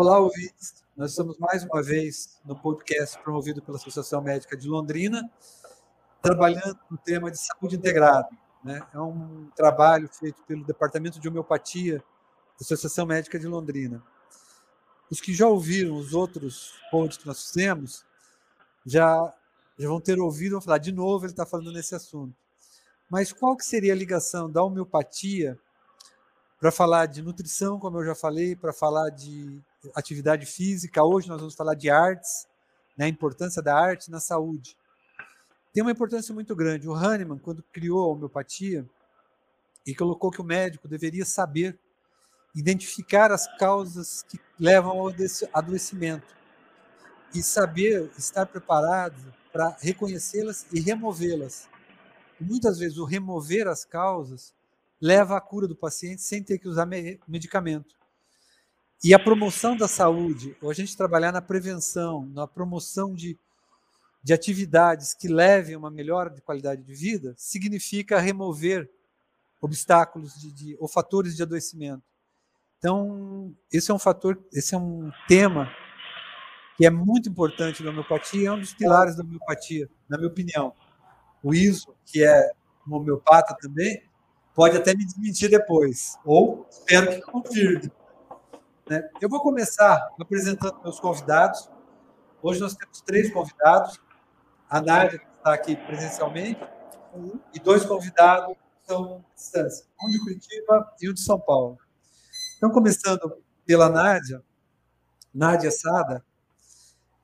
Olá, ouvintes. Nós estamos mais uma vez no podcast promovido pela Associação Médica de Londrina, trabalhando no tema de saúde integrada. Né? É um trabalho feito pelo Departamento de Homeopatia da Associação Médica de Londrina. Os que já ouviram os outros pontos que nós fizemos já, já vão ter ouvido, vão falar de novo, ele está falando nesse assunto. Mas qual que seria a ligação da homeopatia para falar de nutrição, como eu já falei, para falar de atividade física. Hoje nós vamos falar de artes, né, a importância da arte na saúde. Tem uma importância muito grande. O Hahnemann, quando criou a homeopatia, e colocou que o médico deveria saber identificar as causas que levam ao adoecimento e saber estar preparado para reconhecê-las e removê-las. Muitas vezes o remover as causas leva à cura do paciente sem ter que usar medicamento. E a promoção da saúde, ou a gente trabalhar na prevenção, na promoção de, de atividades que levem a uma melhora de qualidade de vida, significa remover obstáculos de, de, ou fatores de adoecimento. Então, esse é um fator, esse é um tema que é muito importante na homeopatia, é um dos pilares da homeopatia, na minha opinião. O ISO, que é um homeopata também, pode até me desmentir depois, ou espero que confirme. Né? Eu vou começar apresentando meus convidados. Hoje nós temos três convidados. A Nádia, que está aqui presencialmente, e dois convidados que são à distância, um de Curitiba e um de São Paulo. Então, começando pela Nádia, Nádia Sada,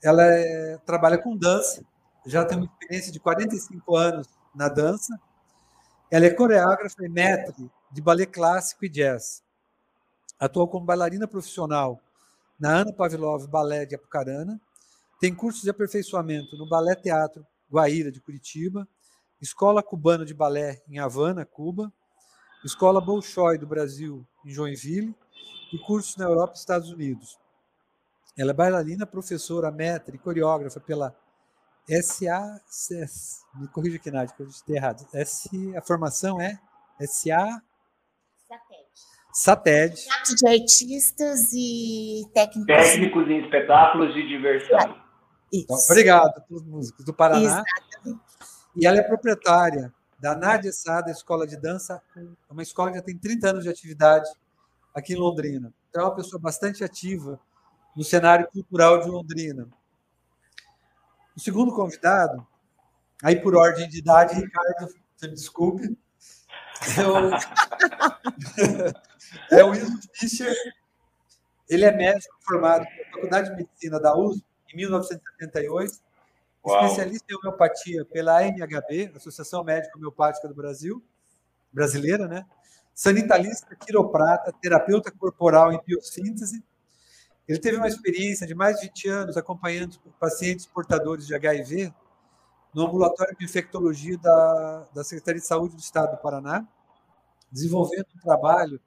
ela é, trabalha com dança, já tem uma experiência de 45 anos na dança, ela é coreógrafa e mestre de ballet clássico e jazz. Atuou como bailarina profissional na Ana Pavlov Ballet de Apucarana. Tem cursos de aperfeiçoamento no Ballet Teatro Guaíra de Curitiba, Escola Cubana de Balé em Havana, Cuba, Escola Bolshoi do Brasil em Joinville e cursos na Europa e Estados Unidos. Ela é bailarina, professora, mestre e coreógrafa pela SAS, me corrija aqui, Nádia, que eu estou errado. S, a formação é SA... SATED. SATED. De artistas e técnicos. Técnicos em espetáculos de diversão. Então, obrigado a todos os músicos do Paraná. Exatamente. E ela é proprietária da Nádia Sada Escola de Dança, uma escola que já tem 30 anos de atividade aqui em Londrina. Então, é uma pessoa bastante ativa no cenário cultural de Londrina. O segundo convidado, aí por ordem de idade, Ricardo, você me desculpe, é o, é o Wilson Fischer. Ele é médico formado na Faculdade de Medicina da USP em 1978, Uau. especialista em homeopatia pela AMHB, Associação Médica Homeopática do Brasil, brasileira, né? Sanitalista, quiroprata, terapeuta corporal em biossíntese, ele teve uma experiência de mais de 20 anos acompanhando pacientes portadores de HIV no ambulatório de infectologia da, da Secretaria de Saúde do Estado do Paraná, desenvolvendo um trabalho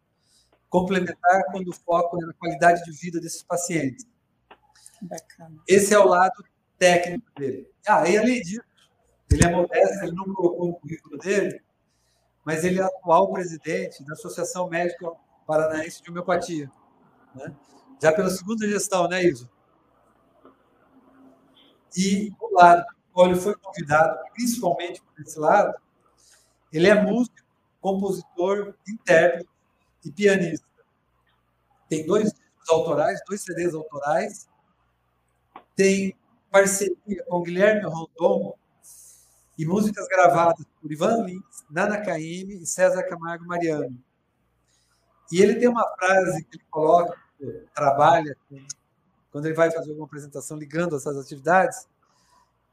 complementar quando o foco é na qualidade de vida desses pacientes. Bacana. Esse é o lado técnico dele. Ah, e além disso, ele é modesto, ele não colocou no currículo dele, mas ele é atual presidente da Associação Médica Paranaense de Homeopatia. Né? Já pela segunda gestão, né, Iso? E o lado do ele foi convidado, principalmente por esse lado, ele é músico, compositor, intérprete e pianista. Tem dois discos autorais, dois CDs autorais, tem parceria com Guilherme Rondon e músicas gravadas por Ivan Lins, Nana Caymmi e César Camargo Mariano. E ele tem uma frase que ele coloca trabalha quando ele vai fazer alguma apresentação ligando essas atividades,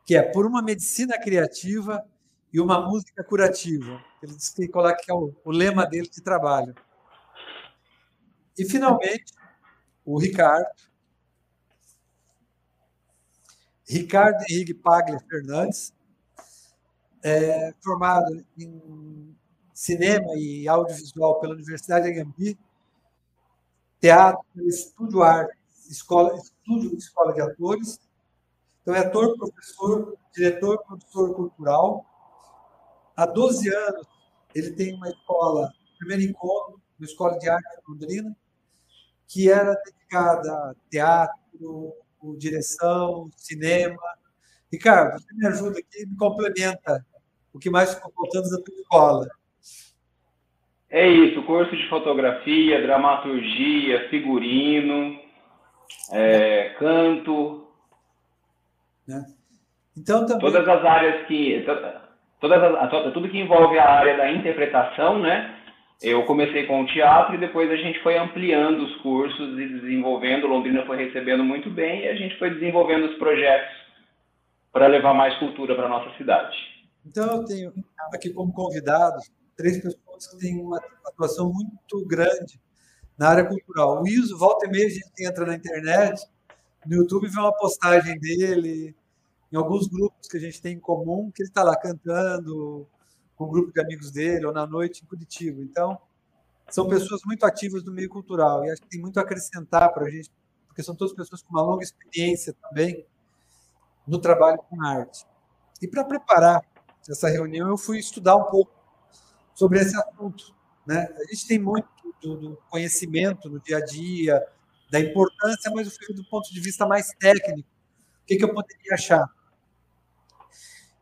que é por uma medicina criativa e uma música curativa. Ele diz que coloca que é o, o lema dele de trabalho. E finalmente, o Ricardo. Ricardo Henrique Paglia Fernandes, é, formado em cinema e audiovisual pela Universidade de Gambi, teatro, estúdio arte, escola, estúdio escola de atores. Então, é ator, professor, diretor, produtor cultural. Há 12 anos, ele tem uma escola, primeiro encontro, uma escola de arte em Londrina. que era dedicada a teatro, direção, cinema. Ricardo, você me ajuda aqui, me complementa o que mais ficou faltando da tua escola. É isso, curso de fotografia, dramaturgia, figurino, é, canto. Né? Então, também... Todas as áreas que. Todas as, tudo que envolve a área da interpretação, né? Eu comecei com o teatro e depois a gente foi ampliando os cursos e desenvolvendo. Londrina foi recebendo muito bem e a gente foi desenvolvendo os projetos para levar mais cultura para a nossa cidade. Então, eu tenho aqui como convidados três pessoas que têm uma atuação muito grande na área cultural. O Iso, volta e meia, a gente entra na internet, no YouTube, vê uma postagem dele, em alguns grupos que a gente tem em comum, que ele está lá cantando com um grupo de amigos dele, ou na noite em Curitiba. Então, são pessoas muito ativas no meio cultural, e acho que tem muito a acrescentar para a gente, porque são todas pessoas com uma longa experiência também no trabalho com arte. E para preparar essa reunião, eu fui estudar um pouco sobre esse assunto. Né? A gente tem muito do, conhecimento no dia a dia, da importância, mas eu do ponto de vista mais técnico. O que, que eu poderia achar?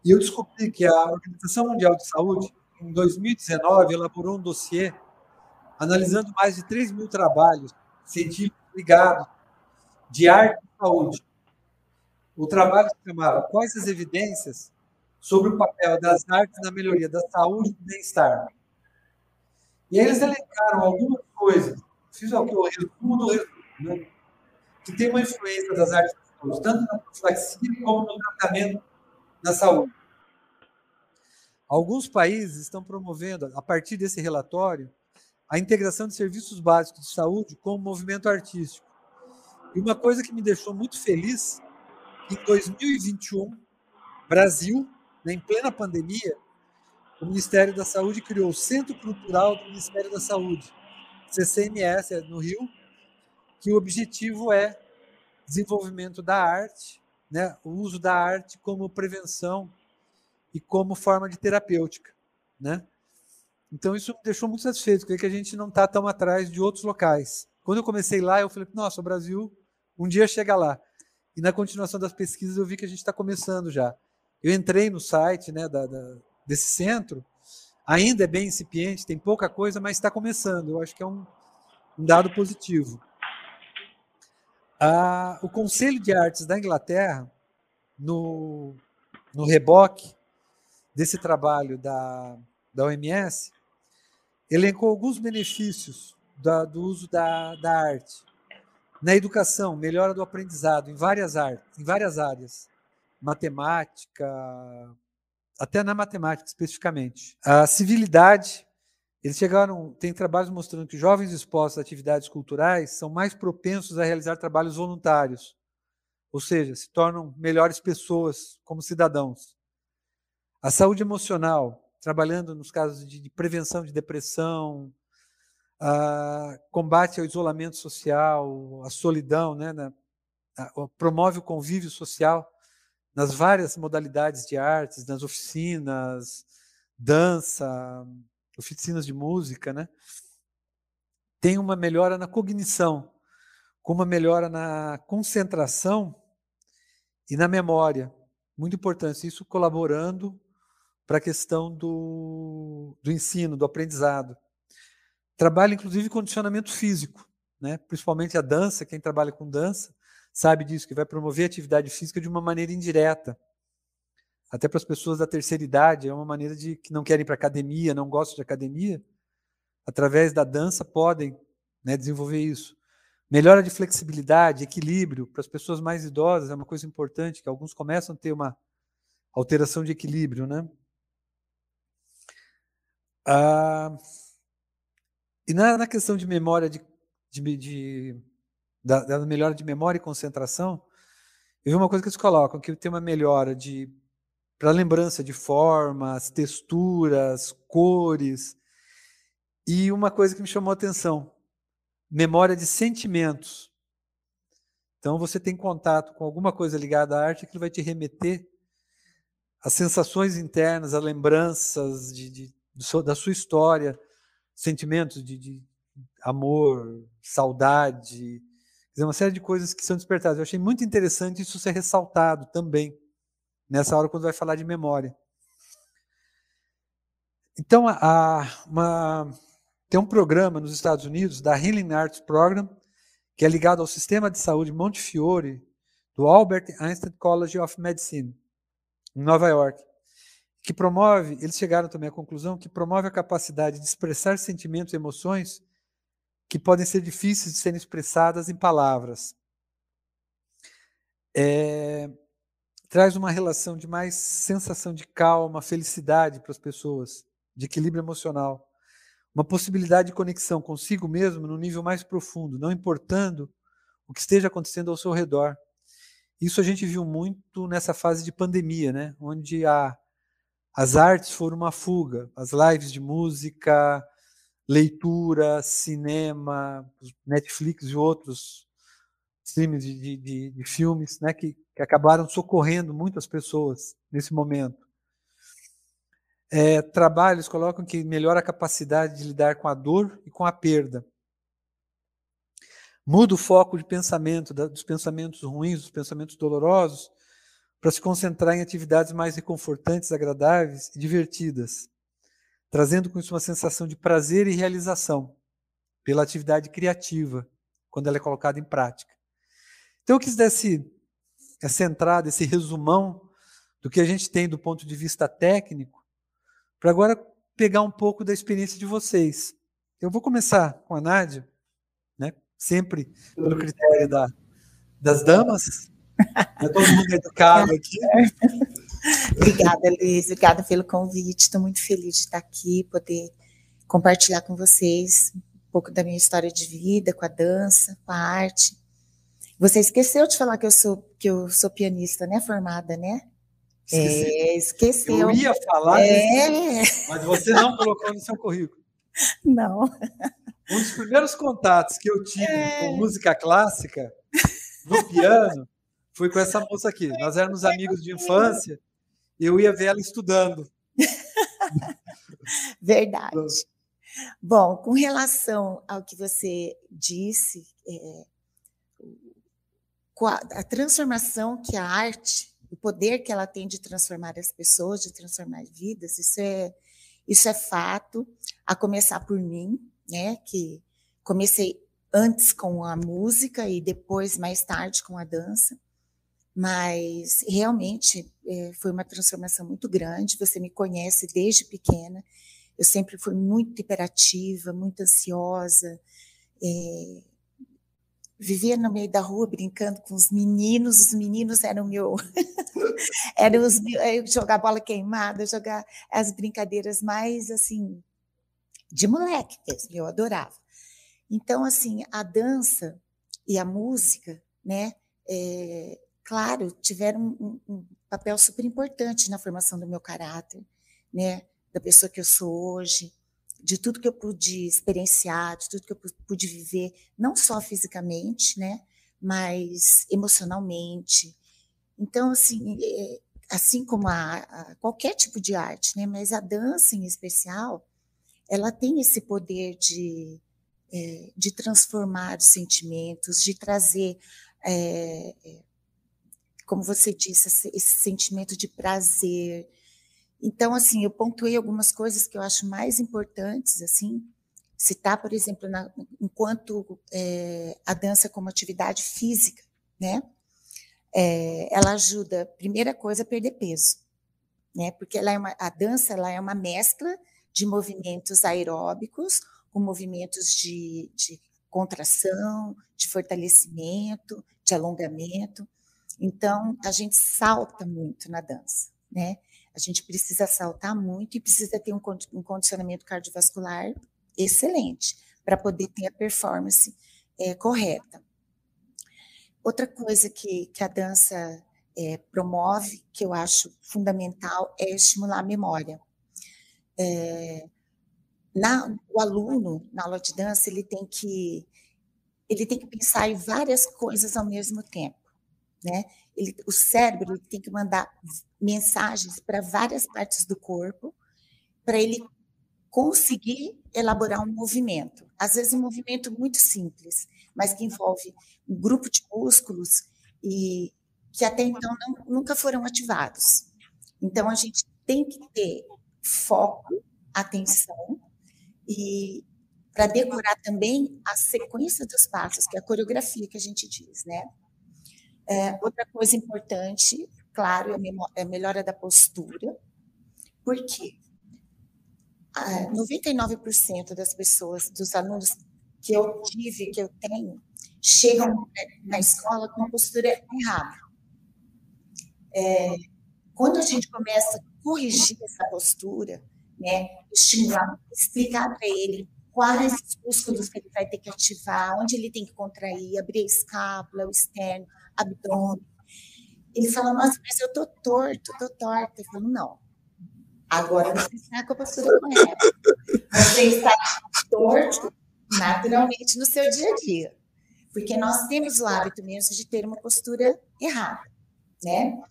E eu descobri que a Organização Mundial de Saúde, em 2019, elaborou um dossiê analisando mais de 3 mil trabalhos científicos ligados de arte e saúde. O trabalho se chamava Quais as evidências sobre o papel das artes na melhoria da saúde e do bem-estar. E eles elencaram algumas coisas, fiz aqui o resumo do resumo, né? que tem uma influência das artes tanto na profilaxia como no tratamento na saúde. Alguns países estão promovendo, a partir desse relatório, a integração de serviços básicos de saúde com o movimento artístico. E uma coisa que me deixou muito feliz, em 2021, Brasil em plena pandemia, o Ministério da Saúde criou o Centro Cultural do Ministério da Saúde, CCMS, é no Rio, que o objetivo é desenvolvimento da arte, né, o uso da arte como prevenção e como forma de terapêutica, né? Então isso me deixou muito satisfeito, porque a gente não está tão atrás de outros locais. Quando eu comecei lá, eu falei, nossa, o Brasil um dia chega lá. E na continuação das pesquisas eu vi que a gente está começando já. Eu entrei no site né, da, da, desse centro, ainda é bem incipiente, tem pouca coisa, mas está começando. Eu acho que é um, um dado positivo. Ah, o Conselho de Artes da Inglaterra, no, no reboque desse trabalho da, da OMS, elencou alguns benefícios da, do uso da, da arte na educação, melhora do aprendizado em várias artes, em várias áreas matemática, até na matemática especificamente. A civilidade, eles chegaram, tem trabalhos mostrando que jovens expostos a atividades culturais são mais propensos a realizar trabalhos voluntários, ou seja, se tornam melhores pessoas como cidadãos. A saúde emocional, trabalhando nos casos de, prevenção de depressão, combate ao isolamento social, a solidão, né, a, promove o convívio social nas várias modalidades de artes, nas oficinas, dança, oficinas de música, né? Tem uma melhora na cognição, com uma melhora na concentração e na memória. Muito importante, isso colaborando para a questão do, do ensino, do aprendizado. Trabalha, inclusive, condicionamento físico, né? principalmente a dança, quem trabalha com dança, sabe disso, que vai promover a atividade física de uma maneira indireta. Até para as pessoas da terceira idade, é uma maneira de que não querem para academia, não gostam de academia, através da dança podem né, desenvolver isso. Melhora de flexibilidade, equilíbrio, para as pessoas mais idosas é uma coisa importante, que alguns começam a ter uma alteração de equilíbrio, né? Ah, e na, na, questão de memória de, de, de da, da melhora de memória e concentração, eu vi uma coisa que eles colocam, que tem uma melhora de para lembrança de formas, texturas, cores. E uma coisa que me chamou a atenção, memória de sentimentos. Então você tem contato com alguma coisa ligada à arte que vai te remeter às sensações internas, a lembranças de, de, da sua história, sentimentos de, de amor, saudade, dizer, uma série de coisas que são despertadas. Eu achei muito interessante isso ser ressaltado também, nessa hora quando vai falar de memória. Então, há uma, tem um programa nos Estados Unidos, da Healing Arts Program, que é ligado ao sistema de saúde Montefiore, do Albert Einstein College of Medicine, em Nova York, que promove, eles chegaram também à conclusão que promove a capacidade de expressar sentimentos e emoções que podem ser difíceis de serem expressadas em palavras. É, traz uma relação de mais sensação de calma, felicidade para as pessoas, de equilíbrio emocional. Uma possibilidade de conexão consigo mesmo no nível mais profundo, não importando o que esteja acontecendo ao seu redor. Isso a gente viu muito nessa fase de pandemia, né? onde a, as artes foram uma fuga, as lives de música, leitura, cinema, Netflix e outros streams de, de, de filmes, né, que, que, acabaram socorrendo muitas pessoas nesse momento. É, trabalhos colocam que melhora a capacidade de lidar com a dor e com a perda. Muda o foco de pensamento, da, dos pensamentos ruins, dos pensamentos dolorosos, para se concentrar em atividades mais reconfortantes, agradáveis e divertidas trazendo com isso uma sensação de prazer e realização pela atividade criativa, quando ela é colocada em prática. Então, eu quis dar esse, essa entrada, esse resumão do que a gente tem do ponto de vista técnico, para agora pegar um pouco da experiência de vocês. Eu vou começar com a Nádia, né? sempre pelo critério da, das damas. Né? Todo mundo educado aqui. Obrigada, Luiz. Obrigada pelo convite. Estou muito feliz de estar aqui, poder compartilhar com vocês um pouco da minha história de vida, com a dança, com a arte. Você esqueceu de falar que eu sou que eu sou pianista, né? Formada, né? Esqueci. É, esqueceu. Eu ia falar, é. mas você não colocou no seu currículo. Não. Um dos primeiros contatos que eu tive é. com música clássica no piano foi com essa moça aqui. Nós éramos amigos de infância eu ia ver ela estudando. Verdade. Bom, com relação ao que você disse, é, a, transformação que a arte, o poder que ela tem de transformar as pessoas, de transformar vidas, isso é, isso é fato, a começar por mim, né, que comecei antes com a música e depois, mais tarde, com a dança mas realmente é, foi uma transformação muito grande. Você me conhece desde pequena. Eu sempre fui muito hiperativa, muito ansiosa. É, vivia no meio da rua brincando com os meninos. Os meninos eram meu, eram os jogar bola queimada, jogar as brincadeiras mais assim de moleque mesmo. Eu adorava. Então assim a dança e a música, né? É, claro, tiveram um, um, papel super importante na formação do meu caráter, né? Da pessoa que eu sou hoje, de tudo que eu pude experienciar, de tudo que eu pude viver, não só fisicamente, né? Mas emocionalmente. Então, assim, é, assim como a, a qualquer tipo de arte, né? Mas a dança em especial, ela tem esse poder de é, de transformar os sentimentos, de trazer é, como você disse, esse, sentimento de prazer. Então, assim, eu pontuei algumas coisas que eu acho mais importantes, assim, citar, por exemplo, na, enquanto é, a dança como atividade física, né? É, ela ajuda, primeira coisa, a perder peso, né? Porque ela é uma, a dança ela é uma mescla de movimentos aeróbicos com movimentos de, de contração, de fortalecimento, de alongamento. Então, a gente salta muito na dança, né? A gente precisa saltar muito e precisa ter um, um condicionamento cardiovascular excelente para poder ter a performance é, correta. Outra coisa que, que a dança é, promove, que eu acho fundamental, é estimular a memória. É, na, o aluno, na aula de dança, ele tem que ele tem que pensar em várias coisas ao mesmo tempo né? Ele, o cérebro tem que mandar mensagens para várias partes do corpo para ele conseguir elaborar um movimento. às vezes um movimento muito simples, mas que envolve um grupo de músculos e que até então não, nunca foram ativados. Então a gente tem que ter foco, atenção e para decorar também a sequência dos passos, que é a coreografia que a gente diz, né? É, outra coisa importante, claro, é a melhora da postura. Por quê? 99% das pessoas, dos alunos que eu tive, que eu tenho, chegam na escola com a postura errada. É, quando a gente começa a corrigir essa postura, né, estimular, explicar para ele quais músculos que ele vai ter que ativar, onde ele tem que contrair, abrir a escápula, o externo, abdômen. Ele fala, nossa, mas eu tô torto, tô torta. Eu falo, não. Agora você está com a postura correta. Você está torto naturalmente no seu dia a dia. Porque nós temos o hábito mesmo de ter uma postura errada, né?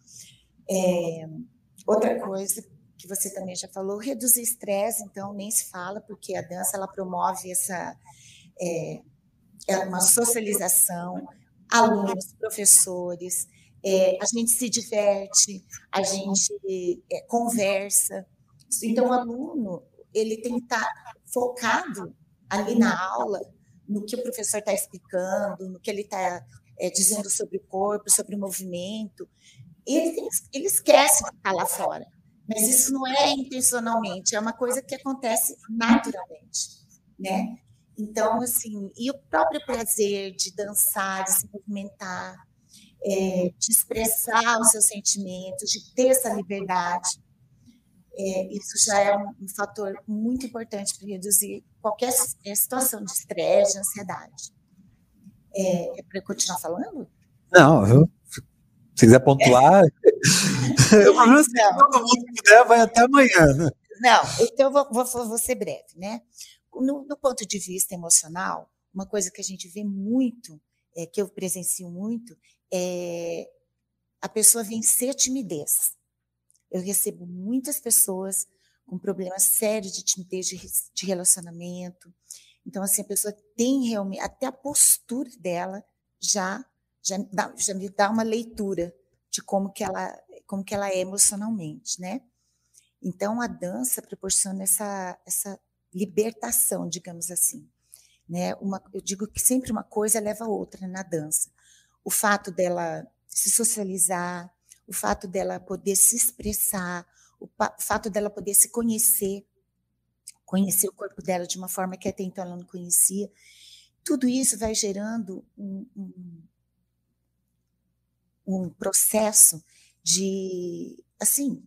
É, outra coisa que você também já falou, reduzir estresse, então nem se fala, porque a dança ela promove essa é, é uma socialização, alunos, professores, é, a gente se diverte, a gente é, conversa. Então, o aluno ele tem que estar focado ali na aula, no que o professor está explicando, no que ele está é, dizendo sobre o corpo, sobre o movimento. Ele, ele esquece de estar lá fora. Mas isso não é intencionalmente, é uma coisa que acontece naturalmente, né? Então, assim, e o próprio prazer de dançar, de se movimentar, é, de expressar os seus sentimentos, de ter essa liberdade, é, isso já é um, um fator muito importante para reduzir qualquer é, situação de estresse, de ansiedade. É, é para continuar falando? Não, eu, se quiser pontuar. eu se todo mundo puder, vai até amanhã. Né? Não, então eu vou, vou, vou ser breve, né? No, ponto de vista emocional, uma coisa que a gente vê muito, é, que eu presencio muito, é a pessoa vencer a timidez. Eu recebo muitas pessoas com problemas sérios de timidez de, de relacionamento. Então, assim, a pessoa tem realmente, até a postura dela já já, dá, já me dá uma leitura de como que ela como que ela é emocionalmente, né? Então a dança proporciona essa essa libertação, digamos assim, né? Uma, eu digo que sempre uma coisa leva a outra na dança. O fato dela se socializar, o fato dela poder se expressar, o, o fato dela poder se conhecer, conhecer o corpo dela de uma forma que até então ela não conhecia, tudo isso vai gerando um, um, um processo de, assim,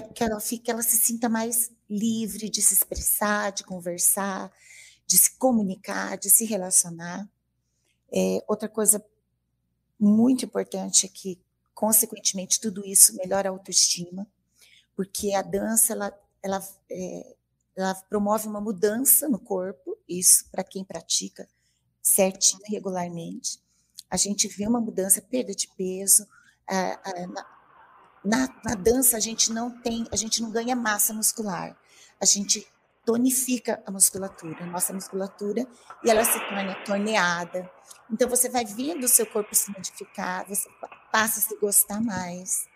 que, que ela que ela se sinta mais livre de se expressar, de conversar, de se comunicar, de se relacionar. É, outra coisa muito importante é que, consequentemente, tudo isso melhora a autoestima, porque a dança ela, ela, é, ela promove uma mudança no corpo, isso para quem pratica certinho, regularmente a gente vê uma mudança, perda de peso. Na, na, dança a gente não tem, a gente não ganha massa muscular, a gente tonifica a musculatura, a nossa musculatura, e ela se torna torneada. Então você vai vendo o seu corpo se modificar, você passa a se gostar mais.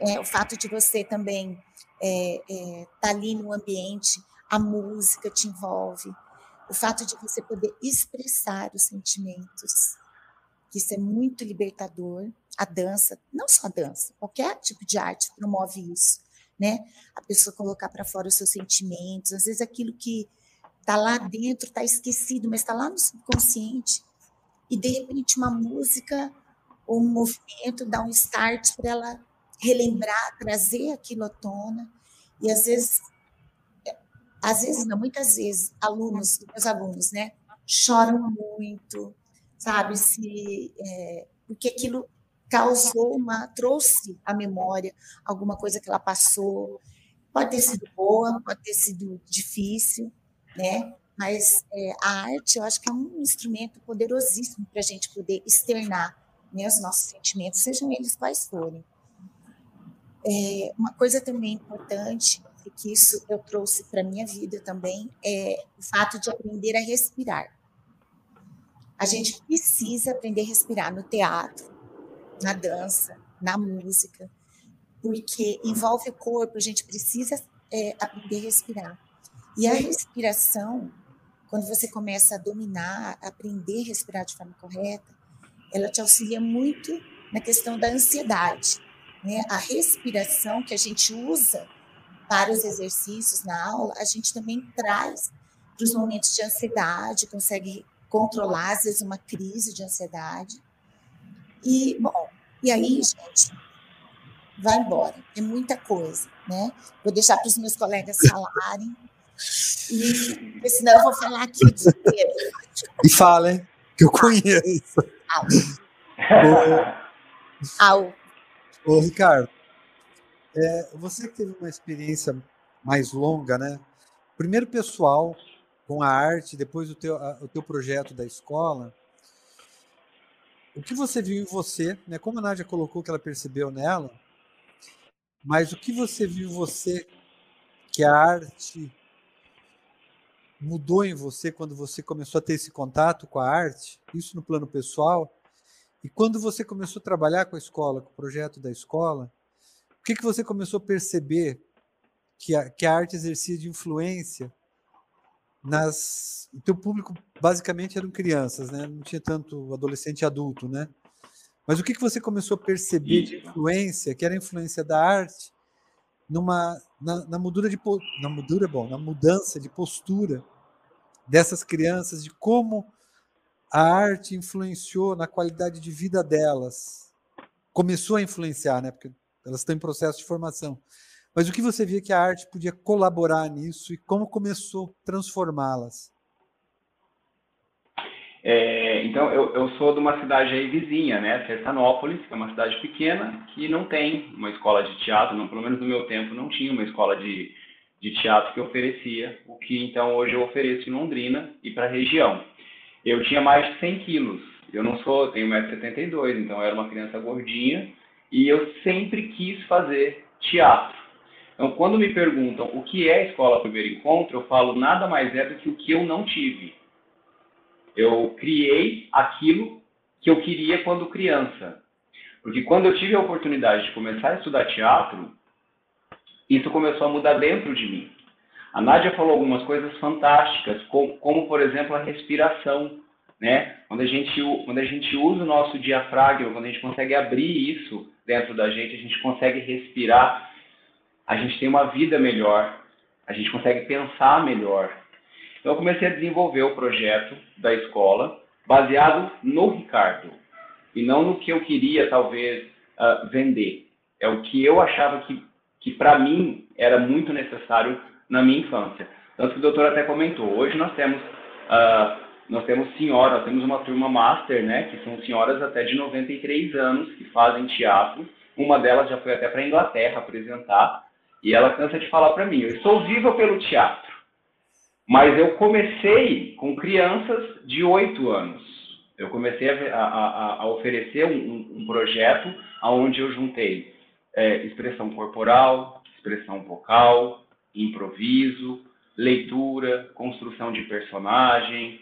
É, o fato de você também estar é, é, tá ali no ambiente, a música te envolve, o fato de você poder expressar os sentimentos isso é muito libertador. A dança, não só a dança, qualquer tipo de arte promove isso, né? A pessoa colocar para fora os seus sentimentos, às vezes aquilo que está lá dentro está esquecido, mas está lá no subconsciente. E de repente uma música ou um movimento dá um start para ela relembrar, trazer aquilo à tona. E às vezes, às vezes não, muitas vezes, alunos, meus alunos, né, choram muito, sabe? Se, é, porque aquilo causou uma, trouxe à memória alguma coisa que ela passou. Pode ter sido boa, pode ter sido difícil, né? Mas é, a arte, eu acho que é um instrumento poderosíssimo para a gente poder externar né, os nossos sentimentos, sejam eles quais forem. É, uma coisa também importante, que isso eu trouxe para minha vida também é o fato de aprender a respirar. A gente precisa aprender a respirar no teatro, na dança, na música, porque envolve o corpo, a gente precisa é, aprender a respirar. E a respiração, quando você começa a dominar, aprender a respirar de forma correta, ela te auxilia muito na questão da ansiedade. Né? A respiração que a gente usa para os exercícios na aula, a gente também traz para os momentos de ansiedade, consegue controlar, às vezes, uma crise de ansiedade. E, bom, e aí, gente, vai embora. É muita coisa, né? Vou deixar para os meus colegas falarem. E, senão eu vou falar aqui o dia inteiro. E fala, hein? Que eu conheço. Au. Au. Ô, Ricardo, é, você que teve uma experiência mais longa, né? Primeiro pessoal com a arte, depois o teu, a, o teu projeto da escola. O que você viu em você, né? Como a Nádia colocou que ela percebeu nela, mas o que você viu em você que a arte mudou em você quando você começou a ter esse contato com a arte, isso no plano pessoal, e quando você começou a trabalhar com a escola, com o projeto da escola, o que, que você começou a perceber que a, que a arte exercia de influência nas. O teu público basicamente eram crianças, né? Não tinha tanto adolescente e adulto, né? Mas o que, que você começou a perceber de influência, que era a influência da arte, numa na, na mudura de na mudura bom, na mudança de postura dessas crianças, de como a arte influenciou na qualidade de vida delas. Começou a influenciar, né? Porque elas estão em processo de formação. Mas o que você via que a arte podia colaborar nisso e como começou a transformá-las? É, então, eu, eu, sou de uma cidade aí vizinha, né? Sertanópolis, que é uma cidade pequena, que não tem uma escola de teatro, não, pelo menos no meu tempo não tinha uma escola de, de teatro que oferecia, o que então hoje eu ofereço em Londrina e para a região. Eu tinha mais de 100 quilos, eu não sou, tenho 1,72m, então eu era uma criança gordinha, e eu sempre quis fazer teatro. Então, quando me perguntam o que é escola primeiro encontro, eu falo nada mais é do que o que eu não tive. Eu criei aquilo que eu queria quando criança. Porque quando eu tive a oportunidade de começar a estudar teatro, isso começou a mudar dentro de mim. A Nádia falou algumas coisas fantásticas, como, como por exemplo a respiração. Né? Quando, a gente, quando a gente usa o nosso diafragma, quando a gente consegue abrir isso dentro da gente, a gente consegue respirar, a gente tem uma vida melhor, a gente consegue pensar melhor. Então, eu comecei a desenvolver o projeto da escola baseado no Ricardo e não no que eu queria, talvez, uh, vender. É o que eu achava que, que para mim, era muito necessário na minha infância. Tanto que o doutor até comentou, hoje nós temos uh, nós temos senhoras, temos uma turma master, né, que são senhoras até de 93 anos que fazem teatro. Uma delas já foi até para a Inglaterra apresentar e ela cansa de falar para mim: eu estou viva pelo teatro, mas eu comecei com crianças de 8 anos. Eu comecei a, a, a oferecer um, um, projeto onde eu juntei é, expressão corporal, expressão vocal, improviso, leitura, construção de personagem,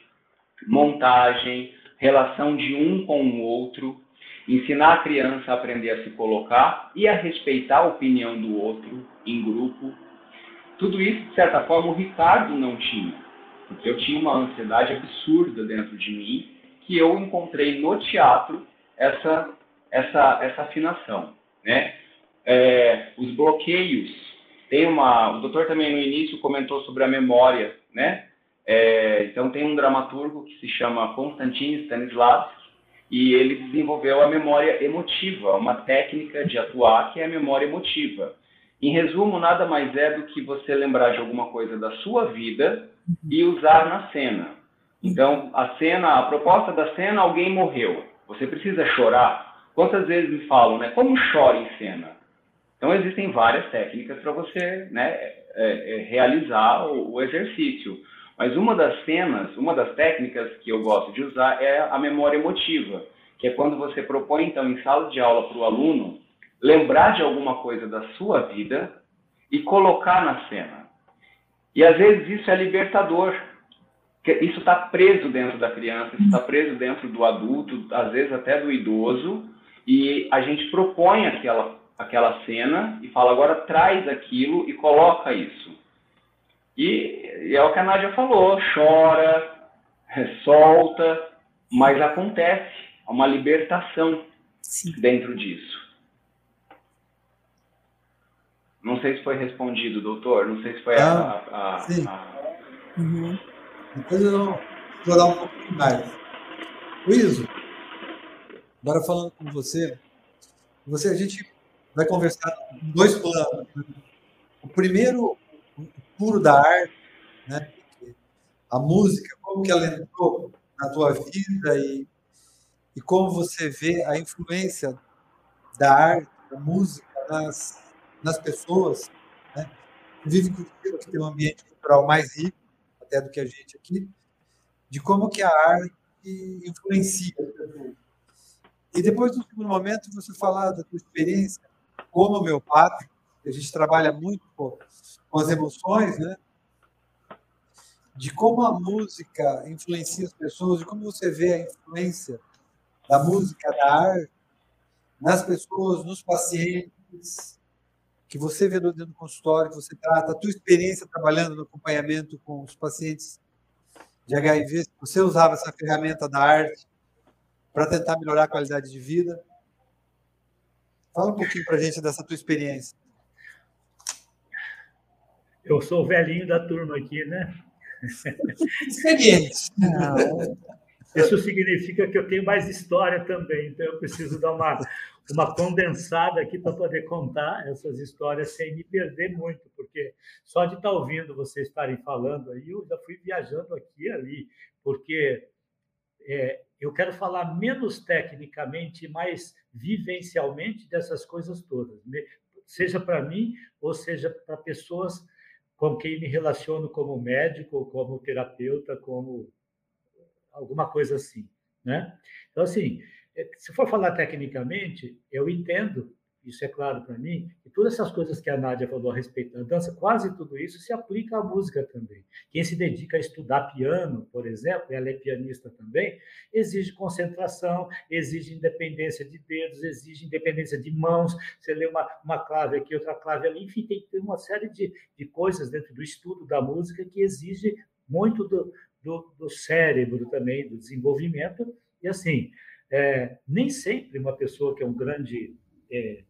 montagem, relação de um com o outro, ensinar a criança a aprender a se colocar e a respeitar a opinião do outro em grupo. Tudo isso, de certa forma, o Ricardo não tinha, porque eu tinha uma ansiedade absurda dentro de mim que eu encontrei no teatro essa essa essa afinação, né? É, os bloqueios tem uma o doutor também no início comentou sobre a memória, né? É, então, tem um dramaturgo que se chama Konstantin Stanislavski, e ele desenvolveu a memória emotiva, uma técnica de atuar que é a memória emotiva. Em resumo, nada mais é do que você lembrar de alguma coisa da sua vida e usar na cena. Então, a cena, a proposta da cena, alguém morreu. Você precisa chorar? Quantas vezes me falam, né? Como chora em cena? Então, existem várias técnicas para você né, é, é, realizar o, o exercício. Mas uma das cenas, uma das técnicas que eu gosto de usar é a memória emotiva, que é quando você propõe, então, em sala de aula para o aluno lembrar de alguma coisa da sua vida e colocar na cena. E às vezes isso é libertador. Isso está preso dentro da criança, isso está preso dentro do adulto, às vezes até do idoso, e a gente propõe aquela, aquela cena e fala, agora traz aquilo e coloca isso. E, e é o que a Nádia falou, chora, solta, mas acontece, há uma libertação Sim. dentro disso. Não sei se foi respondido, doutor. Não sei se foi ah, a. a, sim. A... Uhum. Depois eu vou dar um pouco mais. Luíso, agora falando com você, você a gente vai conversar em dois planos. Né? O primeiro, o puro da arte, né? a música, como que ela entrou na tua vida e, e como você vê a influência da arte, da música nas nas pessoas, né? vive Curitiba, que tem um ambiente cultural mais rico, até do que a gente aqui, de como que a arte influencia. E depois, no segundo momento, você falar da sua experiência como padre, a gente trabalha muito com, com as emoções, né? de como a música influencia as pessoas, de como você vê a influência da música, da arte, nas pessoas, nos pacientes, que você vê dentro do consultório, que você trata, a tua experiência trabalhando no acompanhamento com os pacientes de HIV, você usava essa ferramenta da arte para tentar melhorar a qualidade de vida. Fala um pouquinho para a gente dessa tua experiência. Eu sou o velhinho da turma aqui, né? Experiente. Isso significa que eu tenho mais história também, então eu preciso dar uma, uma condensada aqui para poder contar essas histórias sem me perder muito, porque só de estar ouvindo vocês estarem falando aí, eu já fui viajando aqui e ali, porque é, eu quero falar menos tecnicamente, mais vivencialmente dessas coisas todas, seja para mim ou seja para pessoas com quem me relaciono como médico, como terapeuta, como alguma coisa assim, né? Então, assim, se for falar tecnicamente, eu entendo, isso é claro para mim, que todas essas coisas que a Nádia falou a respeito da dança, quase tudo isso se aplica à música também. Quem se dedica a estudar piano, por exemplo, ela é pianista também, exige concentração, exige independência de dedos, exige independência de mãos. Você lê uma, uma clave aqui, outra clave ali, enfim, tem, tem uma série de, de coisas dentro do estudo da música que exige muito do, do, do cérebro também, do desenvolvimento. E assim, é, nem sempre uma pessoa que é um grande é,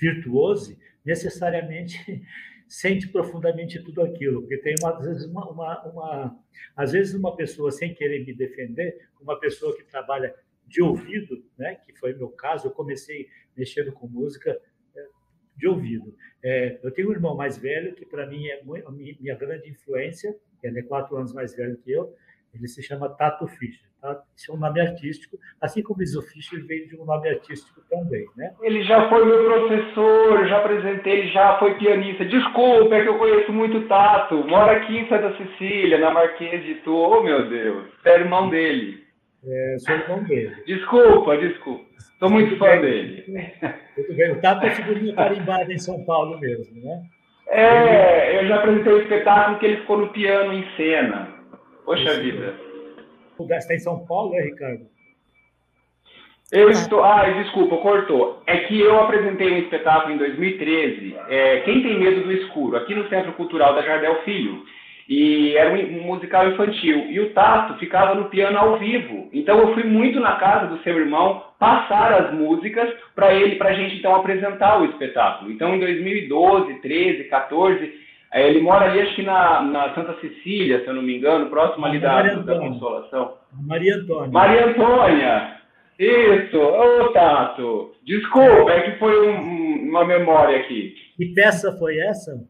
virtuoso necessariamente sente profundamente tudo aquilo, porque tem uma, às vezes uma, uma, uma, às vezes uma pessoa sem querer me defender, uma pessoa que trabalha de ouvido, né, que foi meu caso, eu comecei mexendo com música é, de ouvido. É, eu tenho um irmão mais velho que para mim é muito, minha grande influência ele é quatro anos mais velho que eu, ele se chama Tato Fischer. Tá? Esse é um nome artístico, assim como Iso Fischer veio de um nome artístico também. Né? Ele já foi meu professor, já apresentei, ele já foi pianista. Desculpa, é que eu conheço muito Tato. Mora aqui em Santa Cecília, na Marquês de Tu. Oh, meu Deus, é irmão dele. É, sou irmão dele. Desculpa, desculpa. Sou muito fã dele. Muito bem. O Tato é figurinha carimbada em São Paulo mesmo, né? É, eu já apresentei o espetáculo que ele ficou no piano em cena. Poxa vida. Você está em São Paulo, né, Ricardo? Eu estou. Ah, desculpa, cortou. É que eu apresentei um espetáculo em 2013, é, Quem Tem Medo do Escuro, aqui no Centro Cultural da Jardel Filho. E era um musical infantil. E o Tato ficava no piano ao vivo. Então eu fui muito na casa do seu irmão passar as músicas para ele, para a gente então apresentar o espetáculo. Então em 2012, 13, 14, ele mora ali acho que na, na Santa Cecília, se eu não me engano, próximo ali da, da Consolação. Maria Antônia. Maria Antônia. Isso, ô Tato. Desculpa, é que foi um, uma memória aqui. Que peça foi essa?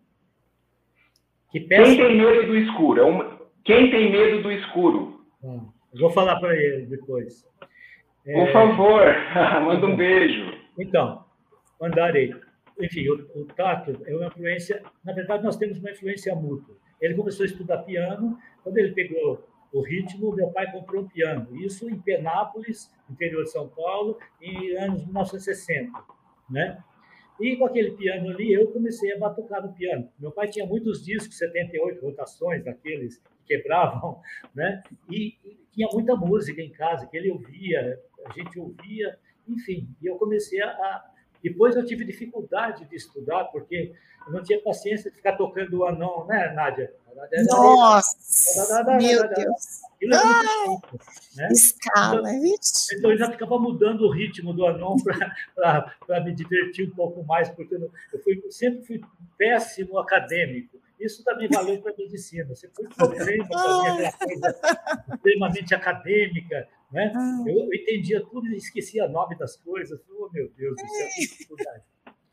Que peça? Quem tem medo do escuro? É um... Quem tem medo do escuro? Ah, vou falar para ele depois. É... Por favor, manda um beijo. Então, mandarei. Enfim, o, o Tato é uma influência. Na verdade, nós temos uma influência mútua. Ele começou a estudar piano. Quando ele pegou o ritmo, meu pai comprou um piano. Isso em Penápolis, interior de São Paulo, em anos 1960, né? E com aquele piano ali, eu comecei a batucar no piano. Meu pai tinha muitos discos, 78 rotações, daqueles que quebravam, né? E, tinha muita música em casa que ele ouvia, a gente ouvia, enfim. E eu comecei a. Depois eu tive dificuldade de estudar, porque eu não tinha paciência de ficar tocando o anão, né, Nádia? Nossa! Meu Deus! Ah, né? Escala, então, então eu já ficava mudando o ritmo do anão para me divertir um pouco mais, porque eu, fui, sempre fui péssimo acadêmico. Isso também valeu para a medicina. Você foi problema para coisa extremamente acadêmica. Né? Ah. Eu, eu entendia tudo e esquecia o nome das coisas. Oh, meu Deus do céu, que dificuldade.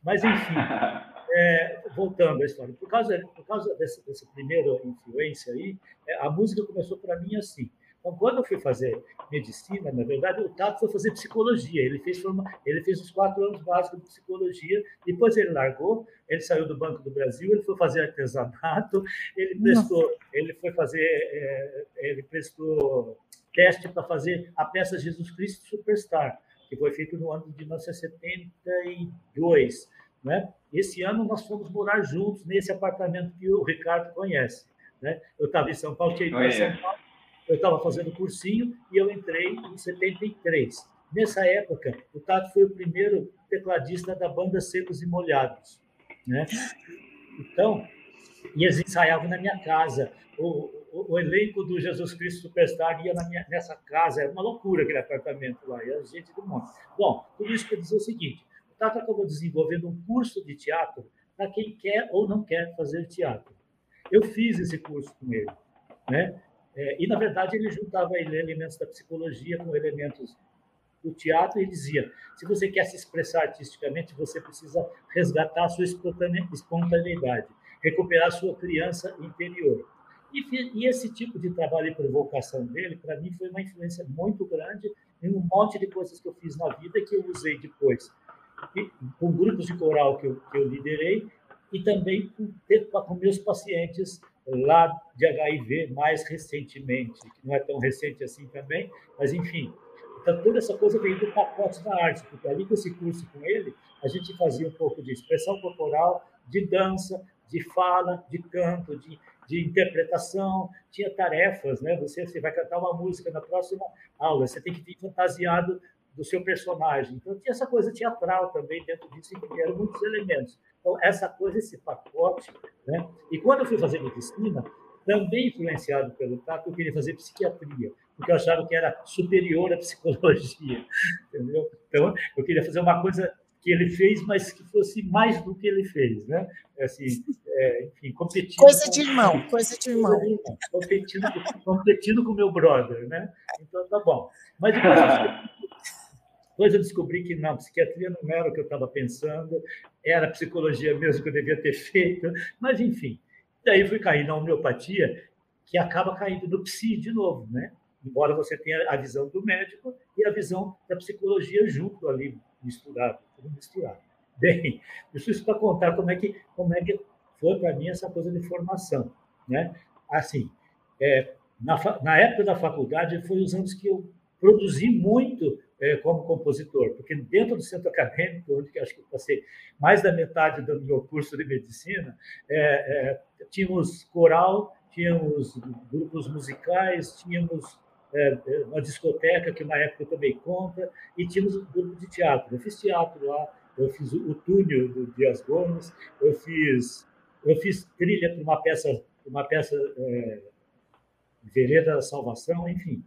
Mas, enfim, é, voltando à história, por causa, por causa dessa, dessa primeira influência aí, é, a música começou para mim assim. Então, quando eu fui fazer medicina, na verdade, o Tato foi fazer psicologia. Ele fez, ele fez os quatro anos básicos de psicologia, depois ele largou, ele saiu do Banco do Brasil, ele foi fazer artesanato, ele prestou, ele foi fazer, é, ele prestou teste para fazer a peça Jesus Cristo Superstar que foi feito no ano de 1972. Né? Esse ano nós fomos morar juntos nesse apartamento que o Ricardo conhece. Né? Eu estava em São Paulo, tinha ido para São Paulo, eu estava fazendo cursinho e eu entrei em 73. Nessa época, o Tato foi o primeiro tecladista da banda Secos e Molhados. Né? Então, e eles ensaiavam na minha casa. O, o, elenco do Jesus Cristo Superstar ia minha, nessa casa, era uma loucura aquele apartamento lá, e a gente do monte. Bom, tudo isso para dizer o seguinte: o Tato acabou desenvolvendo um curso de teatro para quem quer ou não quer fazer teatro. Eu fiz esse curso com ele, né? É, e na verdade ele juntava elementos da psicologia com elementos do teatro e dizia: se você quer se expressar artisticamente, você precisa resgatar a sua espontaneidade, recuperar a sua criança interior. E, e esse tipo de trabalho e provocação dele, para mim, foi uma influência muito grande em um monte de coisas que eu fiz na vida que eu usei depois, e, com grupos de coral que eu, que eu liderei e também com, com meus pacientes lá de HIV mais recentemente, que não é tão recente assim também, mas enfim. Então, toda essa coisa veio do pacote da arte, porque ali com esse curso com ele, a gente fazia um pouco de expressão corporal, de dança, de fala, de canto, de, de interpretação, tinha tarefas, né? Você, você vai cantar uma música na próxima aula, você tem que vir fantasiado do seu personagem. Então tinha essa coisa teatral também dentro disso, que eram muitos elementos. Então essa coisa, esse pacote, né? E quando eu fui fazer medicina, também influenciado pelo Tato, eu queria fazer psiquiatria, porque eu achava que era superior à psicologia, entendeu? Então eu queria fazer uma coisa que ele fez, mas que fosse mais do que ele fez, né? Assim, é, enfim, competindo. Coisa com, de irmão, coisa de irmão. Coisa de irmão competindo, competindo com o meu brother, né? Então tá bom. Mas depois eu, depois eu descobri que não, psiquiatria não era o que eu estava pensando, era psicologia mesmo que eu devia ter feito, mas enfim. Daí fui cair na homeopatia, que acaba caindo no psi de novo, né? Embora você tenha a visão do médico e a visão da psicologia junto ali, misturado, tudo misturado. Bem, isso para contar como é que como é que foi para mim essa coisa de formação. Né? Assim, é, na, na época da faculdade, foi os anos que eu produzi muito é, como compositor, porque dentro do centro acadêmico, onde acho que passei mais da metade do meu curso de medicina, é, é, tínhamos coral, tínhamos grupos musicais, tínhamos uma discoteca que na época eu tomei conta, e tínhamos um grupo de teatro. Eu fiz teatro lá, eu fiz o Túnel do Dias Gomes, eu fiz eu fiz trilha para uma peça, uma peça é, Vereda da Salvação, enfim.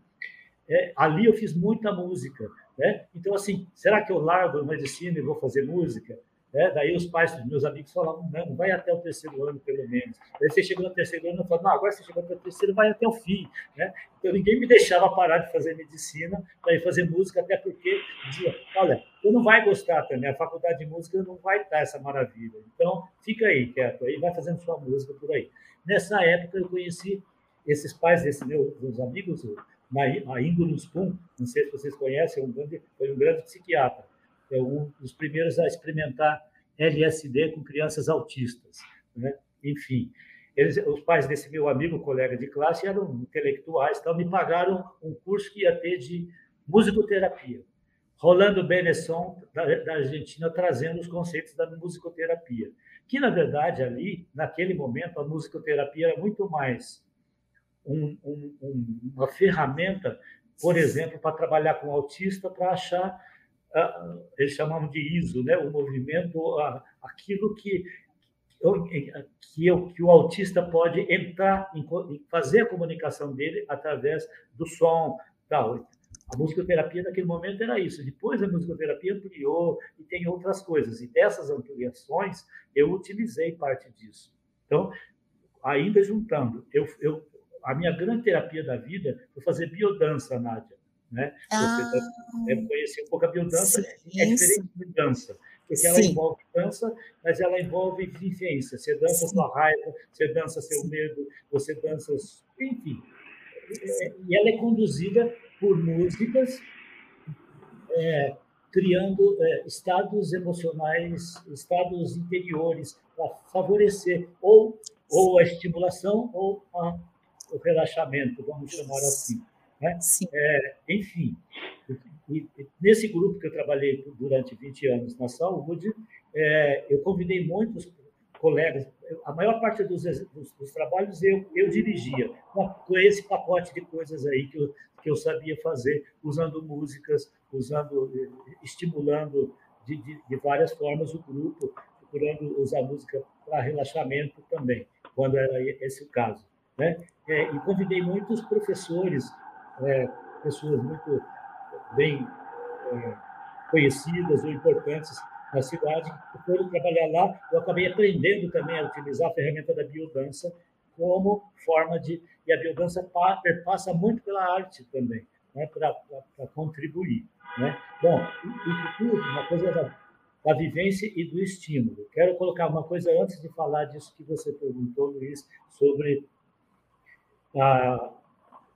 É, ali eu fiz muita música. Né? Então, assim, será que eu largo a medicina e vou fazer música? É, daí os pais dos meus amigos falavam, não, vai até o terceiro ano, pelo menos. Daí você chegou no terceiro ano, eu falava, não, agora você chegou até o terceiro, vai até o fim. Né? Então ninguém me deixava parar de fazer medicina para ir fazer música, até porque dizia, olha, tu não vai gostar também, a faculdade de música não vai estar essa maravilha. Então, fica aí quieto, aí vai fazendo sua música por aí. Nessa época eu conheci esses pais desses meus, meus amigos, a Índolo Spum, não sei se vocês conhecem, é um grande, foi um grande psiquiatra é um dos primeiros a experimentar LSD com crianças autistas. Né? Enfim, eles, os pais desse meu amigo, colega de classe, eram intelectuais, então me pagaram um curso que ia ter de musicoterapia. Rolando Benesson, da, da Argentina, trazendo os conceitos da musicoterapia. Que, na verdade, ali, naquele momento, a musicoterapia era muito mais um, um, uma ferramenta, por exemplo, para trabalhar com autista, para achar, eles chamavam de ISO, né? o movimento, aquilo que, que, eu, que o autista pode entrar, em, fazer a comunicação dele através do som, tal. A musicoterapia naquele momento era isso. Depois a musicoterapia ampliou e tem outras coisas. E dessas ampliações eu utilizei parte disso. Então, ainda juntando, eu, eu a minha grande terapia da vida foi fazer biodança, Nádia. Né? Ah, Você deve conhecer um pouco a biodança, sim, é diferente de dança, porque ela envolve dança, mas ela envolve vivência. Você dança sim. sua raiva, você dança seu medo, você dança, enfim. É, e ela é conduzida por músicas, é, criando é, estados emocionais, estados interiores para favorecer ou ou a estimulação ou a o relaxamento, vamos chamar assim. Né? É, enfim, e, e, nesse grupo que eu trabalhei durante 20 anos na saúde, é, eu convidei muitos colegas, a maior parte dos, dos, dos trabalhos eu, eu dirigia, com esse pacote de coisas aí que eu, que eu sabia fazer, usando músicas, usando, estimulando de, de, de várias formas o grupo, procurando usar música para relaxamento também, quando era esse o caso. Né? É, e convidei muitos professores, é, pessoas muito bem é, conhecidas ou importantes na cidade, que foram trabalhar lá. Eu acabei aprendendo também a utilizar a ferramenta da biodança como forma de. E a biodança passa muito pela arte também, né, para contribuir. Né? Bom, isso tudo, uma coisa da, da vivência e do estímulo. Quero colocar uma coisa antes de falar disso que você perguntou, Luiz, sobre a,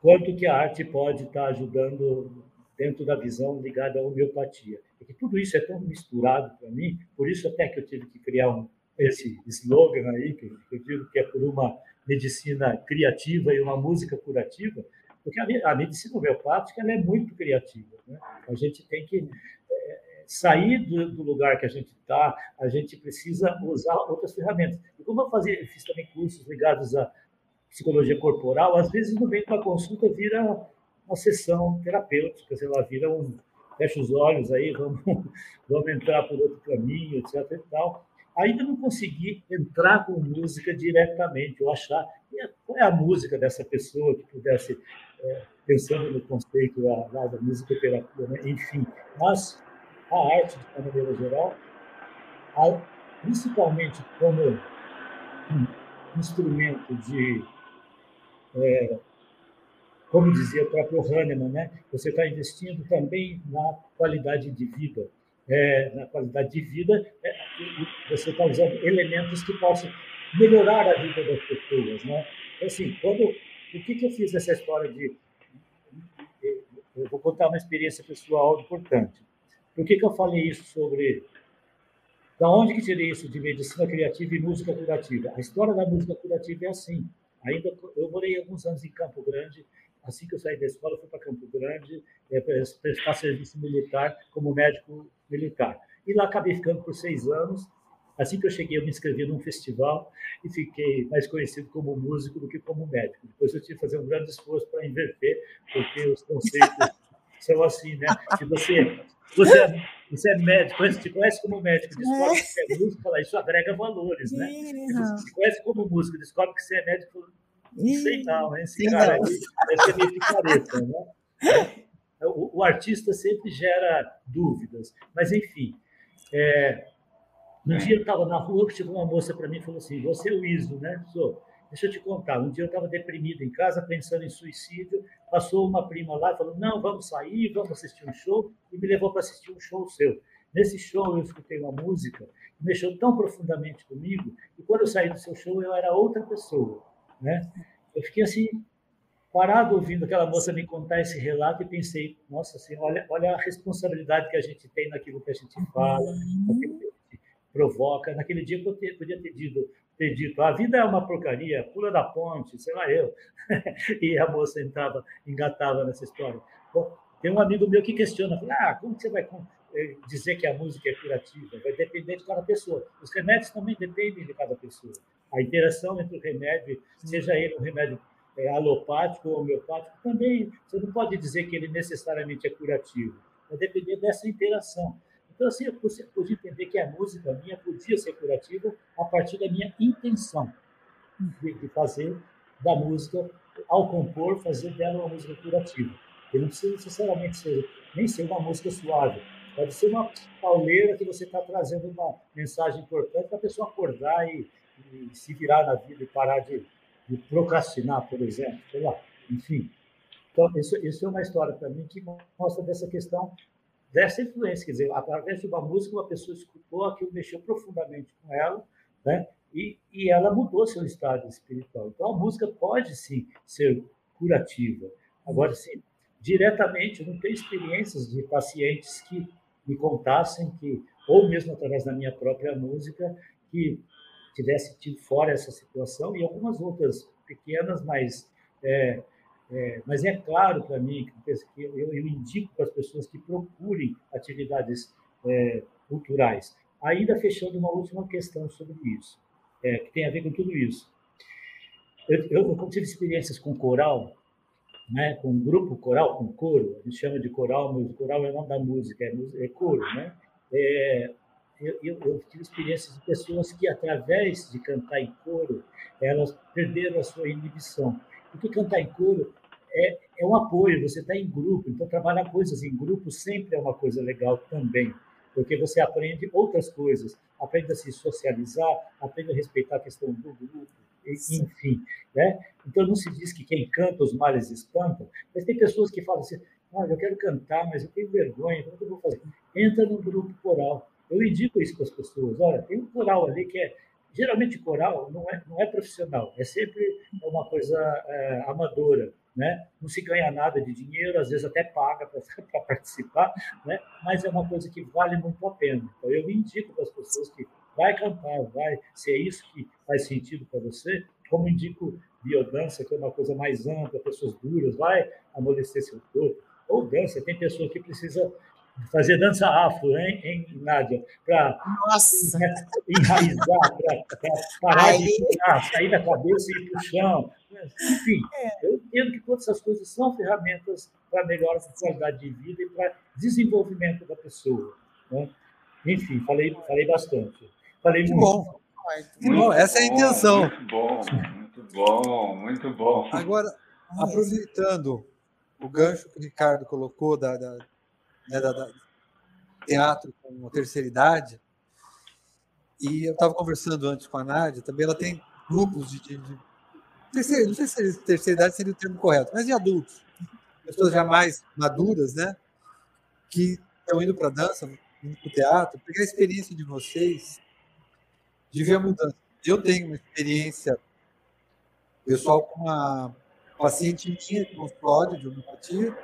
quanto que a arte pode estar ajudando dentro da visão ligada à homeopatia. Porque tudo isso é tão misturado para mim, por isso até que eu tive que criar um, esse slogan aí, que eu digo que é por uma medicina criativa e uma música curativa, porque a, a medicina homeopática ela é muito criativa. Né? A gente tem que é, sair do, do, lugar que a gente está, a gente precisa usar outras ferramentas. E como eu, fazia, eu fiz também cursos ligados a psicologia corporal, às vezes no meio da consulta vira uma sessão terapêutica, sei lá, vira um fecha os olhos aí, vamos, vamos entrar por outro caminho, etc. E tal. Ainda não consegui entrar com música diretamente, ou achar qual é a música dessa pessoa que pudesse, é, pensando no conceito da, da, da musicoterapia, né? enfim. Mas a arte, de uma maneira geral, principalmente como um instrumento de é, como dizia o próprio Hahnemann, né? você está investindo também na qualidade de vida. É, na qualidade de vida, é, você está usando elementos que possam melhorar a vida das pessoas. Né? Então, assim, quando, por que, que eu fiz essa história de. Eu vou contar uma experiência pessoal importante. Por que, que eu falei isso sobre. Da onde que tirei isso de medicina criativa e música curativa? A história da música curativa é assim. Ainda eu morei alguns anos em Campo Grande. Assim que eu saí da escola, fui para Campo Grande é, prestar serviço militar como médico militar. E lá acabei ficando por seis anos. Assim que eu cheguei, eu me inscrevi num festival e fiquei mais conhecido como músico do que como médico. Depois eu tive que fazer um grande esforço para inverter, porque os conceitos são assim, né? Se você, você, é, você é médico, você te conhece como médico, descobre que você é músico, fala, isso agrega valores, né? Você te conhece como músico, descobre que você é médico, não sei não, hein? Esse cara aí deve ser meio picareta, né? O, o, artista sempre gera dúvidas, mas enfim. É, um dia eu estava na rua, chegou uma moça para mim e falou assim: Você é o Iso, né? Sou. Deixa eu te contar. Um dia eu estava deprimido em casa, pensando em suicídio. Passou uma prima lá e falou: Não, vamos sair, vamos assistir um show. E me levou para assistir um show seu. Nesse show eu escutei uma música que mexeu tão profundamente comigo. E quando eu saí do seu show, eu era outra pessoa. Né? Eu fiquei assim, parado ouvindo aquela moça me contar esse relato e pensei: Nossa Senhora, olha, olha a responsabilidade que a gente tem naquilo que a gente fala, uhum. naquilo que provoca. Naquele dia eu podia ter dito ter dito, a vida é uma porcaria, pula da ponte, sei lá eu. e a moça entrava, engatava nessa história. Bom, Tem um amigo meu que questiona, fala, ah, como você vai eh, dizer que a música é curativa? Vai depender de cada pessoa. Os remédios também dependem de cada pessoa. A interação entre o remédio, seja ele um remédio é, alopático ou homeopático, também você não pode dizer que ele necessariamente é curativo. Vai depender dessa interação. Então, assim, eu pude entender que a música minha podia ser curativa a partir da minha intenção de, fazer da música, ao compor, fazer dela uma música curativa. Ele não precisa necessariamente ser, nem ser uma música suave. Pode ser uma pauleira que você está trazendo uma mensagem importante para a pessoa acordar e, e, se virar na vida e parar de, de procrastinar, por exemplo. Sei lá. Enfim. Então, isso, isso é uma história para mim que mostra dessa questão dessa influência, quer dizer, através de uma música, uma pessoa escutou aquilo, mexeu profundamente com ela, né? E, e ela mudou seu estado espiritual. Então, a música pode sim ser curativa. Agora, sim, diretamente, eu não tenho experiências de pacientes que me contassem que, ou mesmo através da minha própria música, que tivesse tido fora essa situação e algumas outras pequenas, mas é, é, mas é claro para mim que eu, eu, indico para as pessoas que procurem atividades é, culturais. Ainda fechando uma última questão sobre isso, é, que tem a ver com tudo isso. Eu, eu, eu tive experiências com coral, né, com grupo coral, com coro, a gente chama de coral, mas coral é o nome da música, é, é coro, né? É, eu, eu, eu, tive experiências de pessoas que, através de cantar em coro, elas perderam a sua inibição. Porque cantar em coro é, é um apoio, você está em grupo, então trabalhar coisas em grupo sempre é uma coisa legal também, porque você aprende outras coisas, aprende a se socializar, aprende a respeitar a questão do grupo, enfim. Né? Então, não se diz que quem canta os males espanta, mas tem pessoas que falam assim, ah, eu quero cantar, mas eu tenho vergonha, como é que eu vou fazer? Entra no grupo coral. Eu indico isso para as pessoas. Olha, tem um coral ali que é geralmente coral não é, não é profissional, é sempre uma coisa é, amadora, né? Não se ganha nada de dinheiro, às vezes até paga para participar, né? Mas é uma coisa que vale muito a pena. Então eu indico para as pessoas que vai cantar, vai, se é isso que faz sentido para você, como indico biodança, que é uma coisa mais ampla, pessoas duras, vai amolecer seu corpo, ou dança, tem pessoa que precisa fazer dança afro, hein, hein Nádia? Para enraizar, para parar Aí... de puxar, sair da cabeça e ir para o chão. Enfim, é. eu entendo que todas essas coisas são ferramentas para melhorar a qualidade de vida e para desenvolvimento da pessoa. Né? Enfim, falei, falei bastante. Falei muito. Bom. Muito bom, essa é a intenção. Muito bom, muito bom, muito bom. Agora, aproveitando o gancho que o Ricardo colocou da, da né, da, da, teatro com a terceira idade. E eu estava conversando antes com a Nádia, também ela tem grupos de. de, de terceira, não sei se terceira idade seria o termo correto, mas de adultos, pessoas já mais maduras, né? Que estão indo para a dança, indo para o teatro, pegar a experiência de vocês de ver a mudança. Eu tenho uma experiência pessoal com uma paciente minha com consultório de homeopatia,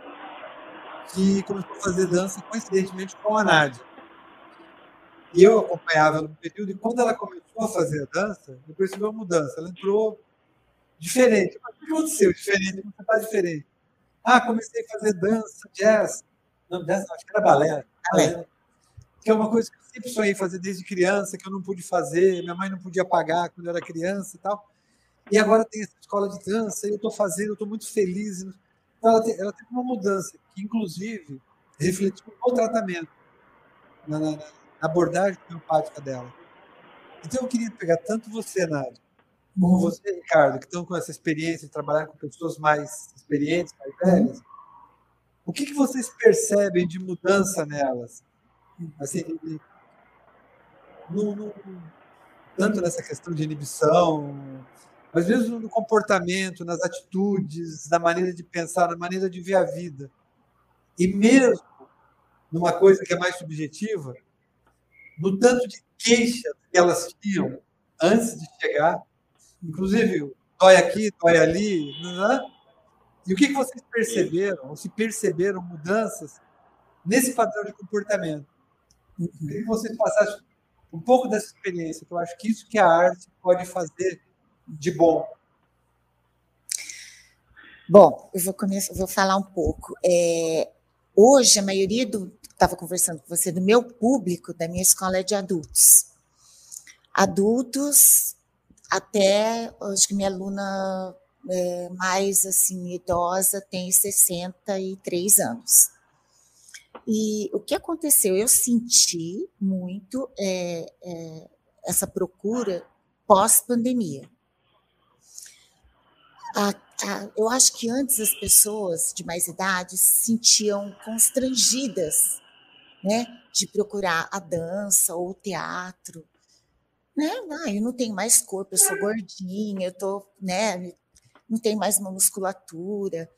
que começou a fazer dança coincidentemente com a Nádia. E eu acompanhava ela no período, e quando ela começou a fazer a dança, eu percebi uma mudança. Ela entrou diferente. Mas o que aconteceu? Diferente, você está diferente. Ah, comecei a fazer dança, jazz. Não, jazz não, acho que era balé. balé. Que é uma coisa que eu sempre sonhei fazer desde criança, que eu não pude fazer, minha mãe não podia pagar quando eu era criança e tal. E agora tem essa escola de dança, e eu estou fazendo, eu estou muito feliz. Então, ela, tem, ela teve uma mudança, que inclusive refletiu no tratamento, na, na, na abordagem homeopática dela. Então, eu queria pegar tanto você, Nádia, como você, Ricardo, que estão com essa experiência de trabalhar com pessoas mais experientes, mais velhas. O que, que vocês percebem de mudança nelas? Assim, no, no, tanto nessa questão de inibição, mas mesmo no comportamento, nas atitudes, na maneira de pensar, na maneira de ver a vida. E mesmo numa coisa que é mais subjetiva, no tanto de queixas que elas tinham antes de chegar, inclusive dói aqui, dói ali, né? e o que vocês perceberam, ou se perceberam mudanças nesse padrão de comportamento? Eu queria que vocês passassem um pouco dessa experiência, que eu acho que isso que a arte pode fazer de bom? Bom, eu vou começar, vou falar um pouco. É, Hoje, a maioria do. Estava conversando com você, do meu público, da minha escola, é de adultos. Adultos, até, acho que minha aluna é, mais assim idosa tem 63 anos. E o que aconteceu? Eu senti muito é, é, essa procura pós-pandemia. Eu acho que antes as pessoas de mais idade se sentiam constrangidas né, de procurar a dança ou o teatro. Né? Ah, eu não tenho mais corpo, eu sou gordinha, eu tô, né, não tenho mais uma musculatura.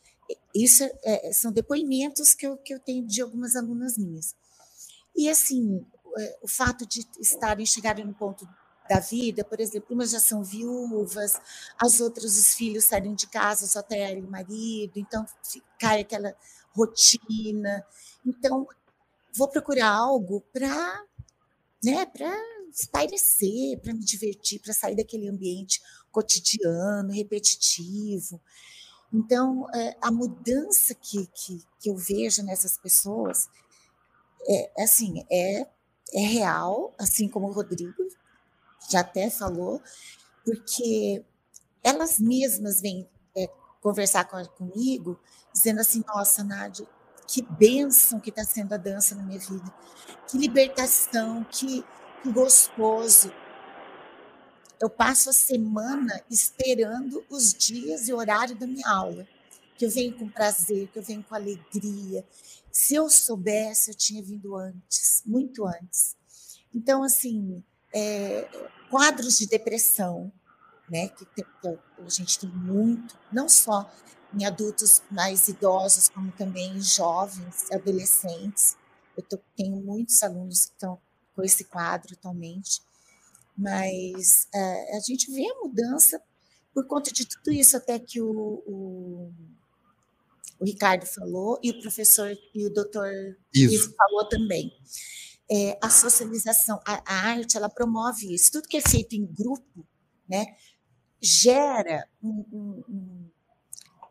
Isso é, são depoimentos que eu, que eu tenho de algumas alunas minhas. E, assim, é, o fato de estarem, chegarem no ponto da vida, por exemplo, umas já são viúvas, as outras, os filhos saem de casa, só tem ela e o marido, então cai aquela rotina. Então, vou procurar algo para né, para espairecer, para me divertir, para sair daquele ambiente cotidiano, repetitivo. Então, é, a mudança que, que, que, eu vejo nessas pessoas é, assim, é, é real, assim como o Rodrigo já até falou, porque elas mesmas vêm é, conversar com, comigo, dizendo assim, nossa, Nádia, que bênção que está sendo a dança na minha vida, que libertação, que, que gostoso, eu passo a semana esperando os dias e horário da minha aula, que eu venho com prazer, que eu venho com alegria. Se eu soubesse, eu tinha vindo antes, muito antes. Então, assim, é, quadros de depressão, né, que, que a gente tem muito, não só em adultos mais idosos, como também em jovens, adolescentes. Eu tô, tenho muitos alunos que estão com esse quadro atualmente mas é, a gente vê a mudança por conta de tudo isso, até que o, o, o Ricardo falou, e o professor e o doutor isso. falou também. É, a socialização, a, a, arte, ela promove isso. Tudo que é feito em grupo, né, gera um, um, um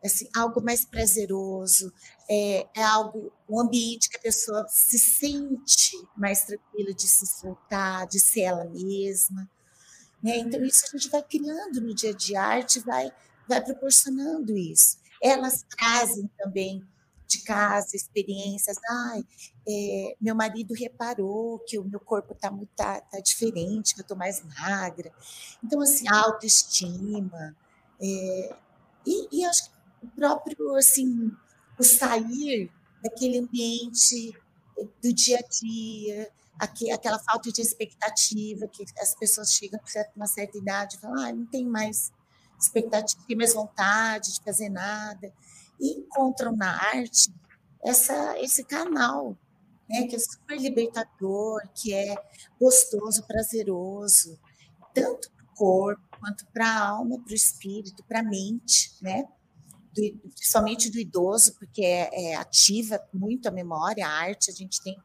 assim, algo mais prazeroso, é, é, algo, um ambiente que a pessoa se sente mais tranquila de se soltar, de ser ela mesma. Né? Então, isso a gente vai criando no dia a arte vai, vai proporcionando isso. Elas trazem também de casa experiências. Ai, é, meu marido reparou que o meu corpo está tá, tá diferente, que eu estou mais magra. Então, assim, autoestima. É, e, e acho que o próprio assim o sair daquele ambiente do dia a dia, aquela falta de expectativa que as pessoas chegam com uma certa idade e falam, ah, não tem mais expectativa, tem mais vontade de fazer nada, encontram na arte essa, esse canal, né, que é super libertador, que é gostoso, prazeroso, tanto para o corpo quanto para a alma, para o espírito, para a mente, né? do, principalmente do idoso, porque é, é, ativa muito a memória, a arte, a gente tem,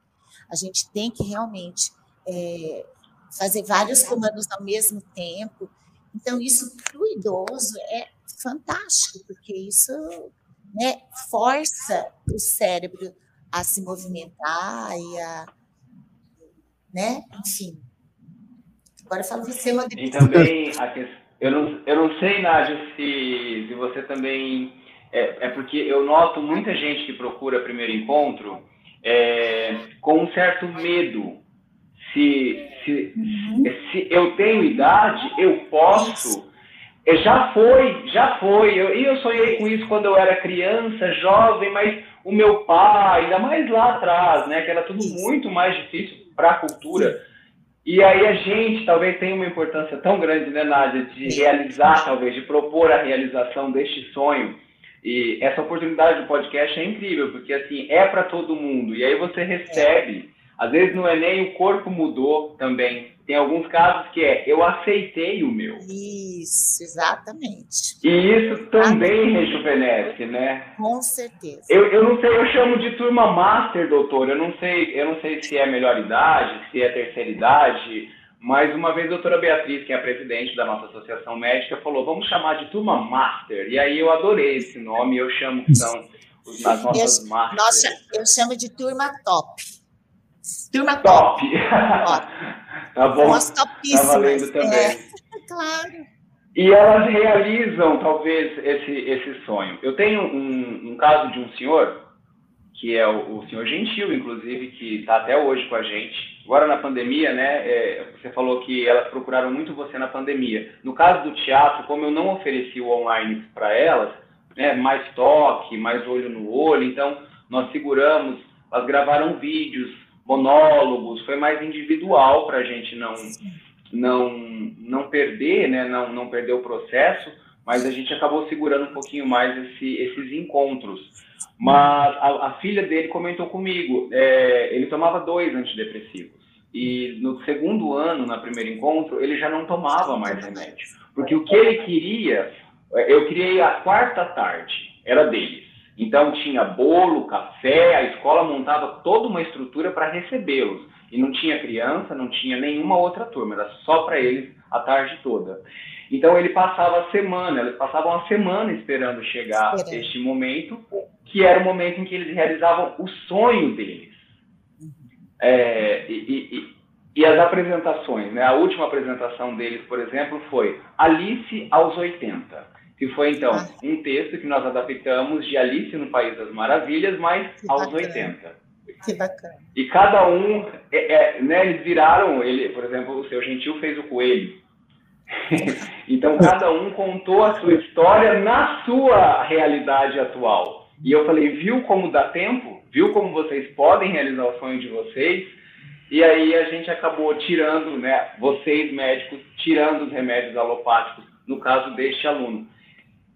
a gente tem que realmente é, fazer vários comandos ao mesmo tempo. Então, isso para o idoso é fantástico, porque isso né, força o cérebro a se movimentar e a. Né? Enfim. Agora falo você, Rodrigo. E também, eu não, eu não sei, Nádia, se, se você também é, é porque eu noto muita gente que procura primeiro encontro é, com um certo medo. Se, se, uhum. se eu tenho idade, eu posso. É, já foi, já foi. Eu, e eu sonhei com isso quando eu era criança, jovem, mas o meu pai, ainda mais lá atrás, né, que era tudo muito mais difícil para a cultura. E aí a gente talvez tenha uma importância tão grande, né, Nádia, de realizar, talvez, de propor a realização deste sonho. E essa oportunidade do podcast é incrível, porque assim, é para todo mundo. E aí você recebe, às vezes não é nem o corpo mudou também. Tem alguns casos que é eu aceitei o meu. Isso, exatamente. E isso também ah, rejuvenesce, né? Com certeza. Eu, eu não sei, eu chamo de turma master, doutor. Eu não sei, eu não sei se é melhor idade, se é terceira idade mas uma vez a doutora Beatriz, que é a presidente da nossa associação médica, falou: vamos chamar de turma master. E aí eu adorei esse nome, eu chamo que são nas nossas eu, marcas. Nossa, eu chamo de turma top. Turma top. top. tá bom. Nós topíssimas. Tá valendo também. É, claro. E elas realizam, talvez, esse, esse sonho. Eu tenho um, um caso de um senhor, que é o, o senhor Gentil, inclusive, que está até hoje com a gente. Agora, na pandemia, né, é, você falou que elas procuraram muito você na pandemia. No caso do teatro, como eu não ofereci o online para elas, né, mais toque, mais olho no olho, então nós seguramos, elas gravaram vídeos, monólogos, foi mais individual para a gente não não não perder, né, não não perder o processo, mas a gente acabou segurando um pouquinho mais esse, esses encontros. Mas a, a filha dele comentou comigo, é, ele tomava dois antidepressivos e no segundo ano, na primeiro encontro, ele já não tomava mais remédio, porque o que ele queria, eu criei a quarta tarde, era deles. Então tinha bolo, café, a escola montava toda uma estrutura para recebê-los. E não tinha criança, não tinha nenhuma outra turma, era só para eles a tarde toda. Então ele passava a semana, eles passavam a semana esperando chegar Esperando. este momento, que era o momento em que eles realizavam o sonho deles. Uhum. É, e, e, e, as apresentações, né? A última apresentação deles, por exemplo, foi Alice aos 80 que foi então ah. um texto que nós adaptamos de Alice no País das Maravilhas, mas que aos bacana. 80. Que bacana. E cada um, é, é, né, eles viraram, ele, por exemplo, o seu gentil fez o coelho. então cada um contou a sua história na sua realidade atual. E eu falei, viu como dá tempo? Viu como vocês podem realizar o sonho de vocês? E aí a gente acabou tirando, né, vocês médicos, tirando os remédios alopáticos, no caso deste aluno.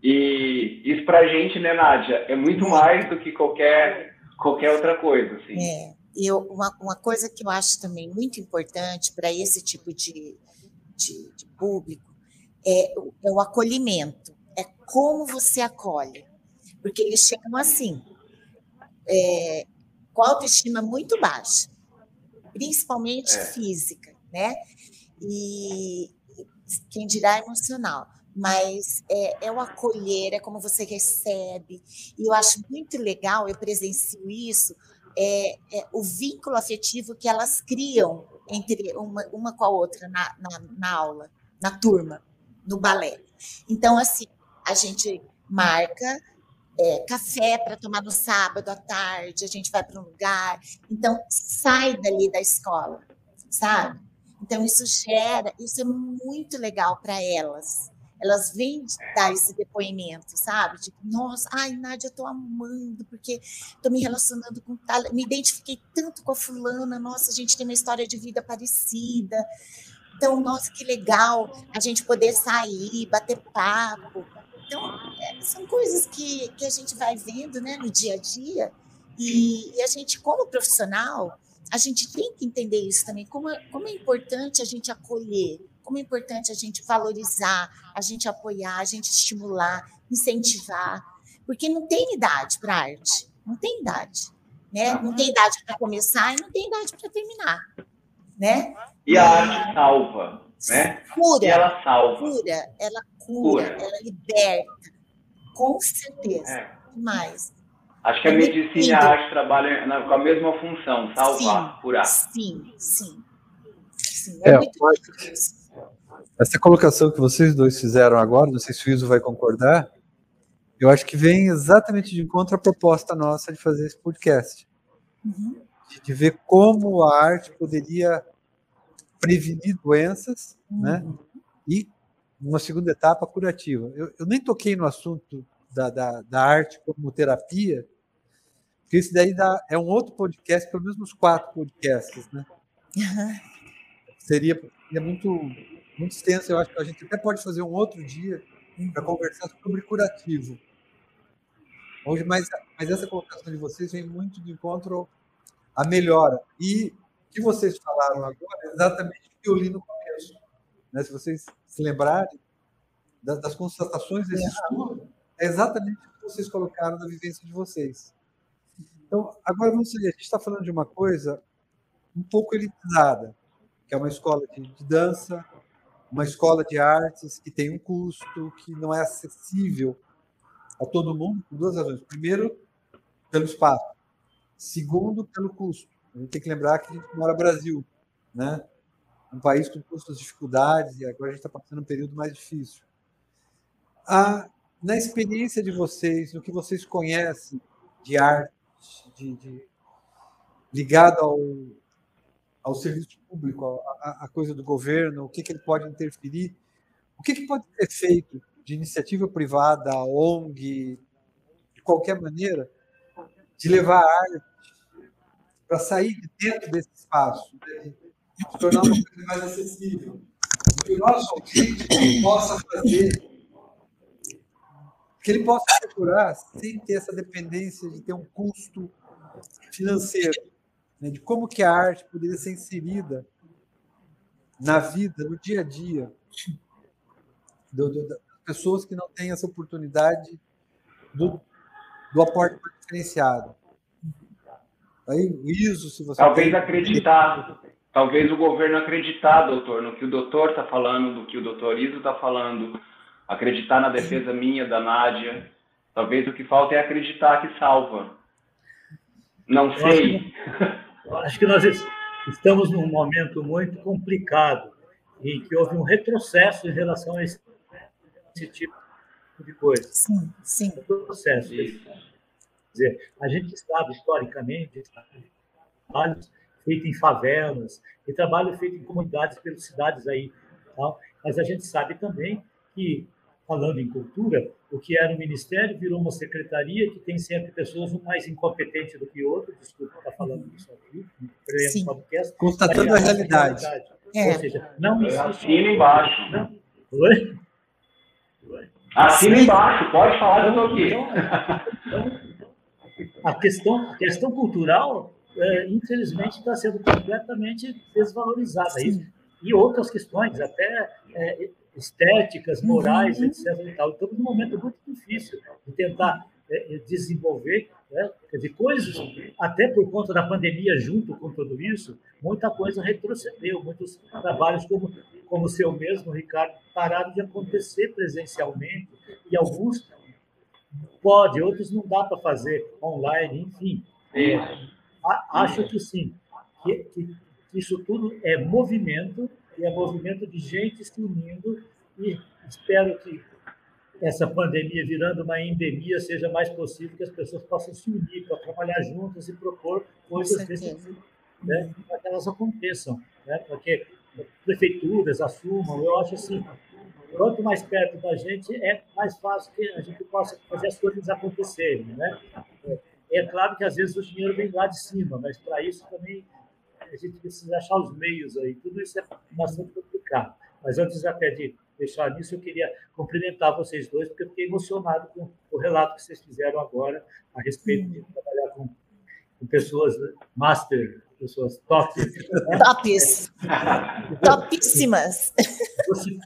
E isso para a gente, né, Nádia, é muito mais do que qualquer, qualquer outra coisa. Assim. É, eu, uma, uma coisa que eu acho também muito importante para esse tipo de, de, de público é, é o acolhimento, é como você acolhe. Porque eles chegam assim, é, com autoestima muito baixa, principalmente é. física, né? E quem dirá emocional mas é, é, o acolher, é como você recebe. E eu acho muito legal, eu presencio isso, é, é o vínculo afetivo que elas criam entre uma, uma com a outra na, na, na aula, na turma, no balé. Então, assim, a gente marca é, café para tomar no sábado à tarde, a gente vai para um lugar. Então, sai dali da escola, sabe? Então, isso gera, isso é muito legal para elas elas vêm dar esse depoimento, sabe? Tipo, nossa, ai, Nádia, eu tô amando, porque tô me relacionando com tal, me identifiquei tanto com a fulana, nossa, a gente tem uma história de vida parecida. Então, nossa, que legal a gente poder sair, bater papo. Então, é, são coisas que, que a gente vai vendo né, no dia a dia, e, e a gente, como profissional, a gente tem que entender isso também, como, é, como é importante a gente acolher como é importante a gente valorizar, a gente apoiar, a gente estimular, incentivar, porque não tem idade para arte, não tem idade, né? Não tem idade para começar e não tem idade para terminar, né? E a arte salva, né? Cura. E ela salva. Cura, ela cura, cura. ela liberta, com certeza. É. Mais. Acho que a medicina e a arte trabalham com a mesma função, salvar, sim, curar. Sim, sim. sim. É, é muito difícil. Essa colocação que vocês dois fizeram agora, não sei se o Iso vai concordar, eu acho que vem exatamente de encontro à proposta nossa de fazer esse podcast. Uhum. De, de, ver como a arte poderia prevenir doenças, né? uhum. né? E, uma segunda etapa, curativa. Eu, eu nem toquei no assunto da, da, da, arte como terapia, porque isso daí dá, é um outro podcast, pelo menos uns quatro podcasts, né? Uhum. Seria, seria muito muito extensa. Eu acho que a gente até pode fazer um outro dia para conversar sobre curativo. Hoje, mas, mas essa colocação de vocês vem muito de encontro à melhora. E o que vocês falaram agora é exatamente o que eu li no começo. Né? Se vocês se lembrarem das, das constatações desse estudo, é exatamente o que vocês colocaram na vivência de vocês. Então, agora vamos seguir. A gente está falando de uma coisa um pouco elitizada, que é uma escola de, de dança, uma escola de artes que tem um custo, que não é acessível a todo mundo, por duas razões. Primeiro, pelo espaço. Segundo, pelo custo. A gente tem que lembrar que a gente mora no Brasil, né? Um país com custas dificuldades e agora a gente está passando um período mais difícil. A, na experiência de vocês, no que vocês conhecem de arte, de, de ligado ao, ao serviço público, a, coisa do governo, o que, que ele pode interferir, o que, que pode ser feito de iniciativa privada, ONG, de qualquer maneira, de levar a arte para sair de dentro desse espaço, né? tornar uma coisa mais acessível. Que o nosso ouvinte possa fazer, que ele possa procurar sem ter essa dependência de ter um custo financeiro, né? de como que a arte poderia ser inserida na vida, no dia a dia do, do, das pessoas que não têm essa oportunidade do, do aporte diferenciado. Aí, ISO, se você Talvez tem... acreditar, talvez o governo acreditar, doutor, no que o doutor está falando, do que o doutor Iso está falando, acreditar na defesa minha, da Nádia. Talvez o que falta é acreditar que salva. Não sei. Acho que nós estamos num momento muito complicado em que houve um retrocesso em relação a esse, tipo de coisa. Sim, sim. Retrocesso. Quer dizer, a gente sabe historicamente trabalhos feitos em favelas e trabalho feito em comunidades pelas cidades aí, tal. mas a gente sabe também que falando em cultura, o que era um ministério virou uma secretaria que tem sempre pessoas um mais incompetentes do que outro, desculpa estar falando isso aqui, Sim. constatando a realidade. É. Ou seja, não existe... Assina embaixo. Não. Oi? Assina embaixo, pode falar estou aqui. Então, a, questão, a questão cultural, é, infelizmente, está sendo completamente desvalorizada. Isso. E outras questões, até é, estéticas, morais, uhum. etc. E tal. Estamos num momento muito difícil de tentar é, é, desenvolver, né? dizer, coisas, até por conta da pandemia, junto com tudo isso, muita coisa retrocedeu, muitos trabalhos, como, como o seu mesmo, Ricardo, pararam de acontecer presencialmente, e alguns pode, outros não dá para fazer online, enfim. É, acho que sim, que, que isso tudo é movimento e é movimento de gente se unindo e espero que essa pandemia virando uma endemia seja mais possível que as pessoas possam se unir para trabalhar juntas e propor coisas desse tipo, né, para que elas aconteçam, né, para que prefeituras assumam. Eu acho assim, quanto mais perto da gente, é mais fácil que a gente possa fazer as coisas acontecerem, né? É, é claro que às vezes o dinheiro vem lá de cima, mas para isso também a gente precisa achar os meios aí. Tudo isso é bastante complicado. Mas antes até de deixar nisso, eu queria cumprimentar vocês dois, porque eu fiquei emocionado com o relato que vocês fizeram agora a respeito de trabalhar com, com pessoas master, pessoas top. Né? Tops! Topíssimas!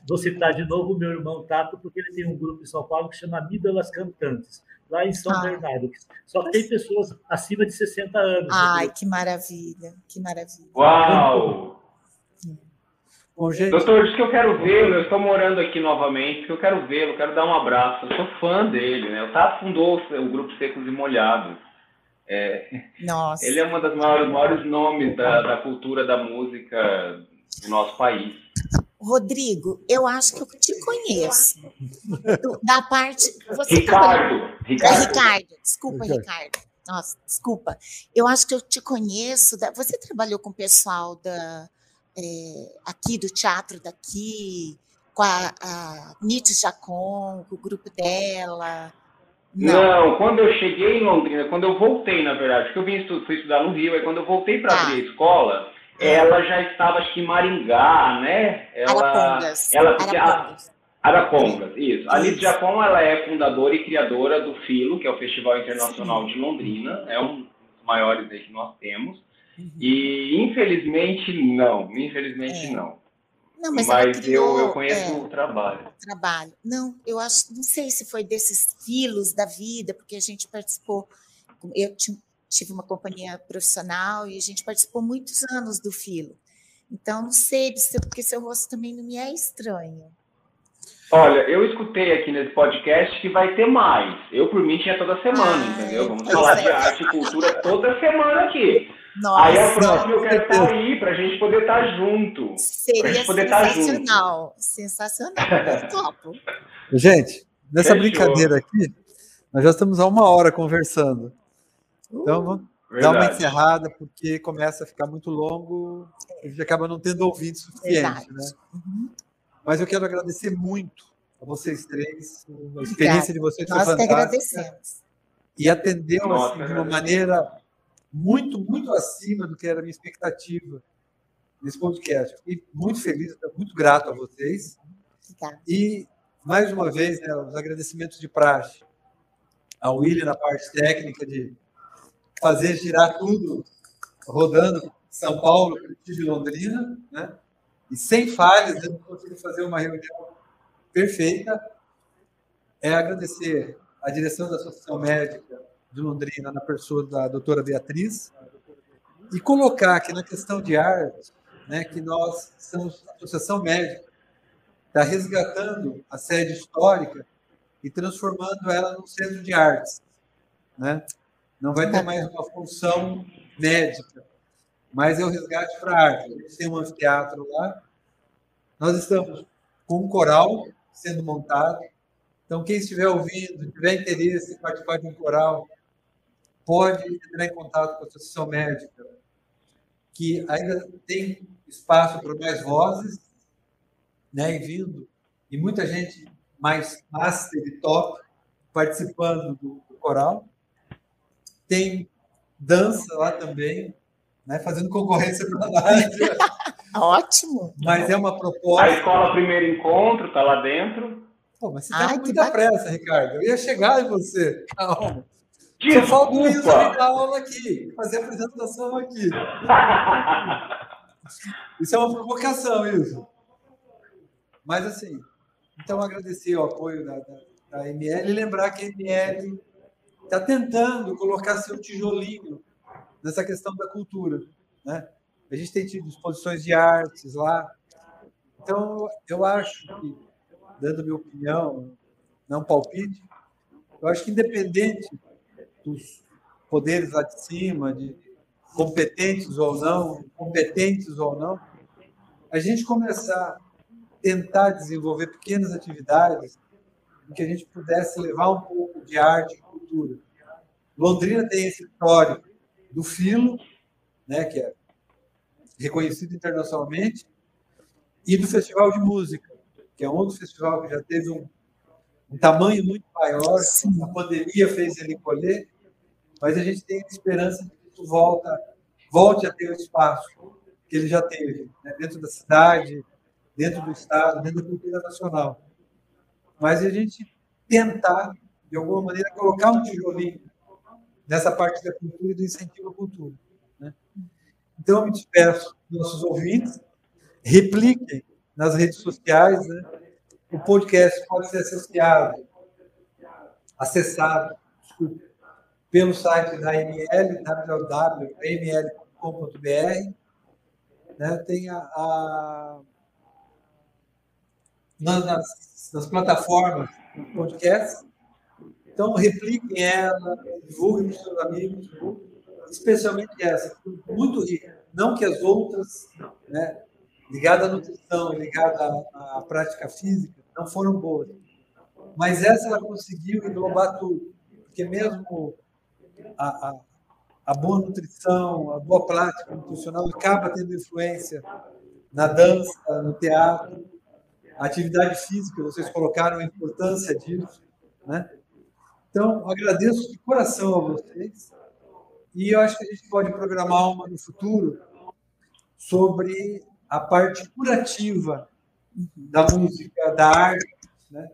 Vou citar de novo o meu irmão Tato, porque ele tem um grupo em São Paulo que chama Mídalas Cantantes lá em São ah. Bernardo. Só tem pessoas acima de 60 anos. Ai, que maravilha, que maravilha. Uau! Bom, gente... Doutor, diz que eu quero vê-lo, eu estou morando aqui novamente, que eu quero vê-lo, quero dar um abraço. Eu sou fã dele, né? O Tato fundou o grupo Secos e Molhados. É... Nossa. Ele é um dos maiores, maiores nomes da, da cultura da música do nosso país. Rodrigo, eu acho que eu te conheço. da parte. Você Ricardo, tá Ricardo. Ricardo. Desculpa, Ricardo. Ricardo. Nossa, desculpa. Eu acho que eu te conheço. Da... Você trabalhou com o pessoal da, é, aqui do teatro daqui, com a, a Nietzsche Jacon, com o grupo dela. Não. Não. quando eu cheguei em Londrina, quando eu voltei, na verdade, porque eu vim fui estudar no Rio, aí quando eu voltei para ah. abrir a escola, ela já estava, acho que em Maringá, né? Ela, Arapongas. Ela, Arapongas. Arapongas, isso. A Lidia Jacon, ela é fundadora e criadora do FILO, que é o Festival Internacional Sim. de Londrina, é um dos maiores aí que nós temos. Uhum. E infelizmente não, infelizmente é. não. Não, mas, mas criou, eu, eu conheço é, o trabalho. Trabalho. Não, eu acho, não sei se foi desses filos da vida, porque a gente participou. Eu tive uma companhia profissional e a gente participou muitos anos do filo. Então, não sei, porque seu rosto também não me é estranho. Olha, eu escutei aqui nesse podcast que vai ter mais. Eu, por mim, tinha toda semana, ah, entendeu? Vamos falar de arte e cultura toda semana aqui. Nossa, Aí a próxima eu quero estar aí para a gente poder estar junto. Seria sensacional. Sensacional. Eu topo. Gente, nessa Fechou. brincadeira aqui, nós já estamos há uma hora conversando. Então, vamos uh, dar uma encerrada, porque começa a ficar muito longo, a gente acaba não tendo ouvido suficiente. Né? Uhum. Mas eu quero agradecer muito a vocês três. A experiência de vocês Nós foi fantástica. agradecemos. E atendeu assim, de uma maneira muito, muito acima do que era a minha expectativa nesse podcast. Fiquei muito feliz, muito grato a vocês. E, mais uma vez, né, os agradecimentos de praxe ao William na parte técnica de fazer girar tudo rodando São Paulo, Curitiba e Londrina, né? E sem falhas, eu consegui fazer uma reunião perfeita. É agradecer a direção da Associação Médica de Londrina, na pessoa da doutora Beatriz, e colocar aqui na questão de arte, né, que nós somos a Associação Médica, está resgatando a sede histórica e transformando ela num centro de artes. Né? Não vai ter mais uma função médica, mas é o resgate para a arte. Tem um anfiteatro lá, nós estamos com um coral sendo montado. Então, quem estiver ouvindo, tiver interesse em participar de um coral, pode entrar em contato com a Associação Médica, que ainda tem espaço para mais vozes, né, e vindo, e muita gente mais master e top participando do, do coral. Tem dança lá também, né, fazendo concorrência para a Nádia. Ótimo. Mas é uma proposta. A escola Primeiro Encontro está lá dentro. Pô, mas você está com muita pressa, Ricardo. Eu ia chegar em você. Calma. Desculpa. Só falta o Isa dar aula aqui, fazer a apresentação aqui. Isso é uma provocação, isso. Mas, assim, então agradecer o apoio da, da, da ML e lembrar que a ML está tentando colocar seu tijolinho nessa questão da cultura. Né? A gente tem tido exposições de artes lá. Então, eu acho que, dando minha opinião, não palpite, eu acho que independente dos poderes lá de cima, de competentes ou não, competentes ou não, a gente começar a tentar desenvolver pequenas atividades em que a gente pudesse levar um pouco de arte e cultura. Londrina tem esse histórico do Filo, né, que é reconhecido internacionalmente, e do Festival de Música, que é outro festival que já teve um, um tamanho muito maior, a pandemia fez ele colher, mas a gente tem esperança de que isso volta, volte a ter o espaço que ele já teve, né? dentro da cidade, dentro do Estado, dentro da cultura nacional. Mas a gente tentar, de alguma maneira, colocar um tijolinho nessa parte da cultura e do incentivo à cultura. Né? Então, eu me despeço dos nossos ouvintes, repliquem nas redes sociais, né? o podcast pode ser associado, acessado, desculpa, pelo site da ML, www.ml.com.br. Né? Tem a, a nas, nas, plataformas do podcast. Então, repliquem ela, divulguem para os seus amigos, especialmente essa, muito rica. Não que as outras, né, ligadas à nutrição, ligadas à, à prática física, não foram boas. Mas essa ela conseguiu englobar tudo. Porque mesmo a, a, a boa nutrição, a boa prática nutricional acaba tendo influência na dança, no teatro, a atividade física, vocês colocaram a importância disso, né? Então, agradeço de coração a vocês e eu acho que a gente pode programar uma no futuro sobre a parte curativa da música, da arte, né?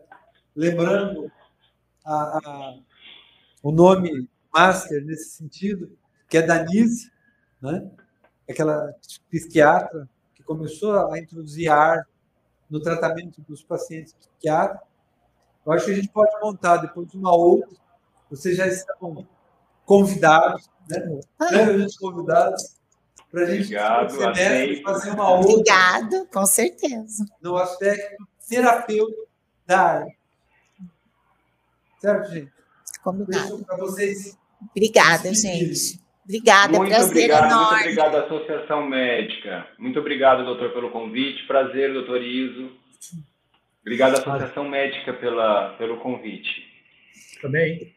lembrando a, a, o nome master nesse sentido, que é Danise, né? aquela psiquiatra que começou a introduzir arte no tratamento dos pacientes psiquiátricos. Eu acho que a gente pode montar depois uma outra. Vocês já estão convidados, né? Previamente convidados para a gente Obrigado, fazer uma outra. Obrigado, com certeza. No aspecto terapêutico dar. Certo, gente? Combinado. Para vocês. Obrigada, gente. Obrigada, muito prazer obrigado, enorme. Muito obrigado Associação Médica. Muito obrigado, doutor, pelo convite. Prazer, doutor Iso. Obrigado Associação Médica pela, pelo convite. Também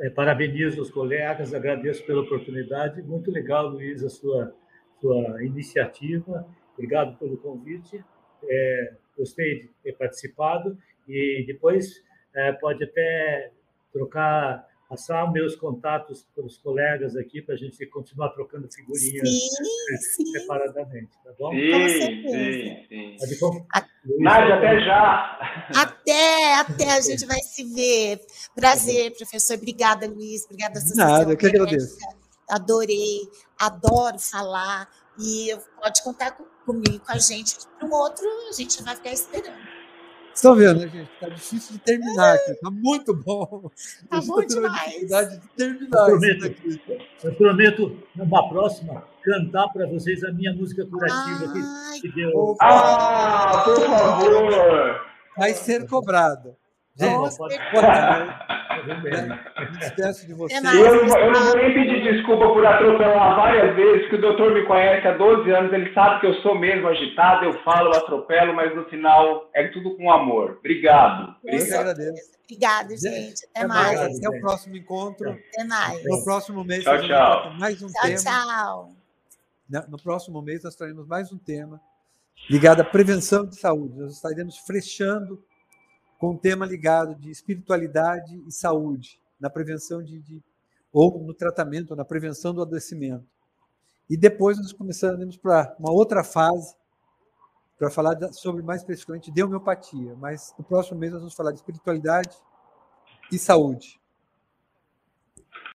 é, parabenizo os colegas, agradeço pela oportunidade. Muito legal, Luiz, a sua, sua iniciativa. Obrigado pelo convite. É, gostei de ter participado e depois é, pode até trocar passar meus contatos para os colegas aqui para a gente continuar trocando figurinhas sim, sim. separadamente, tá bom? Sim, sim, sim. A... Nádia, até já! Até, até a gente vai se ver. Prazer, professor. Obrigada, Luiz. Obrigada, Associação. Nada, eu que agradeço. Adorei, adoro falar e pode contar comigo, com a gente. Para um outro, a gente vai ficar esperando. Estão vendo, né, gente? Está difícil de terminar aqui. Está muito bom. Está bom demais. dificuldade de terminar eu prometo, eu prometo, numa próxima, cantar para vocês a minha música curativa Ai, que, que deu. Ah, por favor! Vai ser cobrada. Gente, Nossa, pode, Despeço de você. Eu não, eu não vou nem pedir desculpa por atropelar várias vezes, que o doutor me conhece há 12 anos, ele sabe que eu sou mesmo agitado, eu falo, eu atropelo, mas no final é tudo com amor. Obrigado. Agradeço. Obrigada, gente. Até mais. Até o próximo encontro. Até mais. No próximo mês, tchau, tchau. mais um tchau, tema. Tchau. No próximo mês, nós traremos mais um tema ligado à prevenção de saúde. Nós estaremos fechando com um tema ligado de espiritualidade e saúde, na prevenção de, de ou no tratamento, na prevenção do adoecimento. E depois nós começaremos para uma outra fase, para falar sobre mais especificamente de homeopatia. Mas no próximo mês nós vamos falar de espiritualidade e saúde.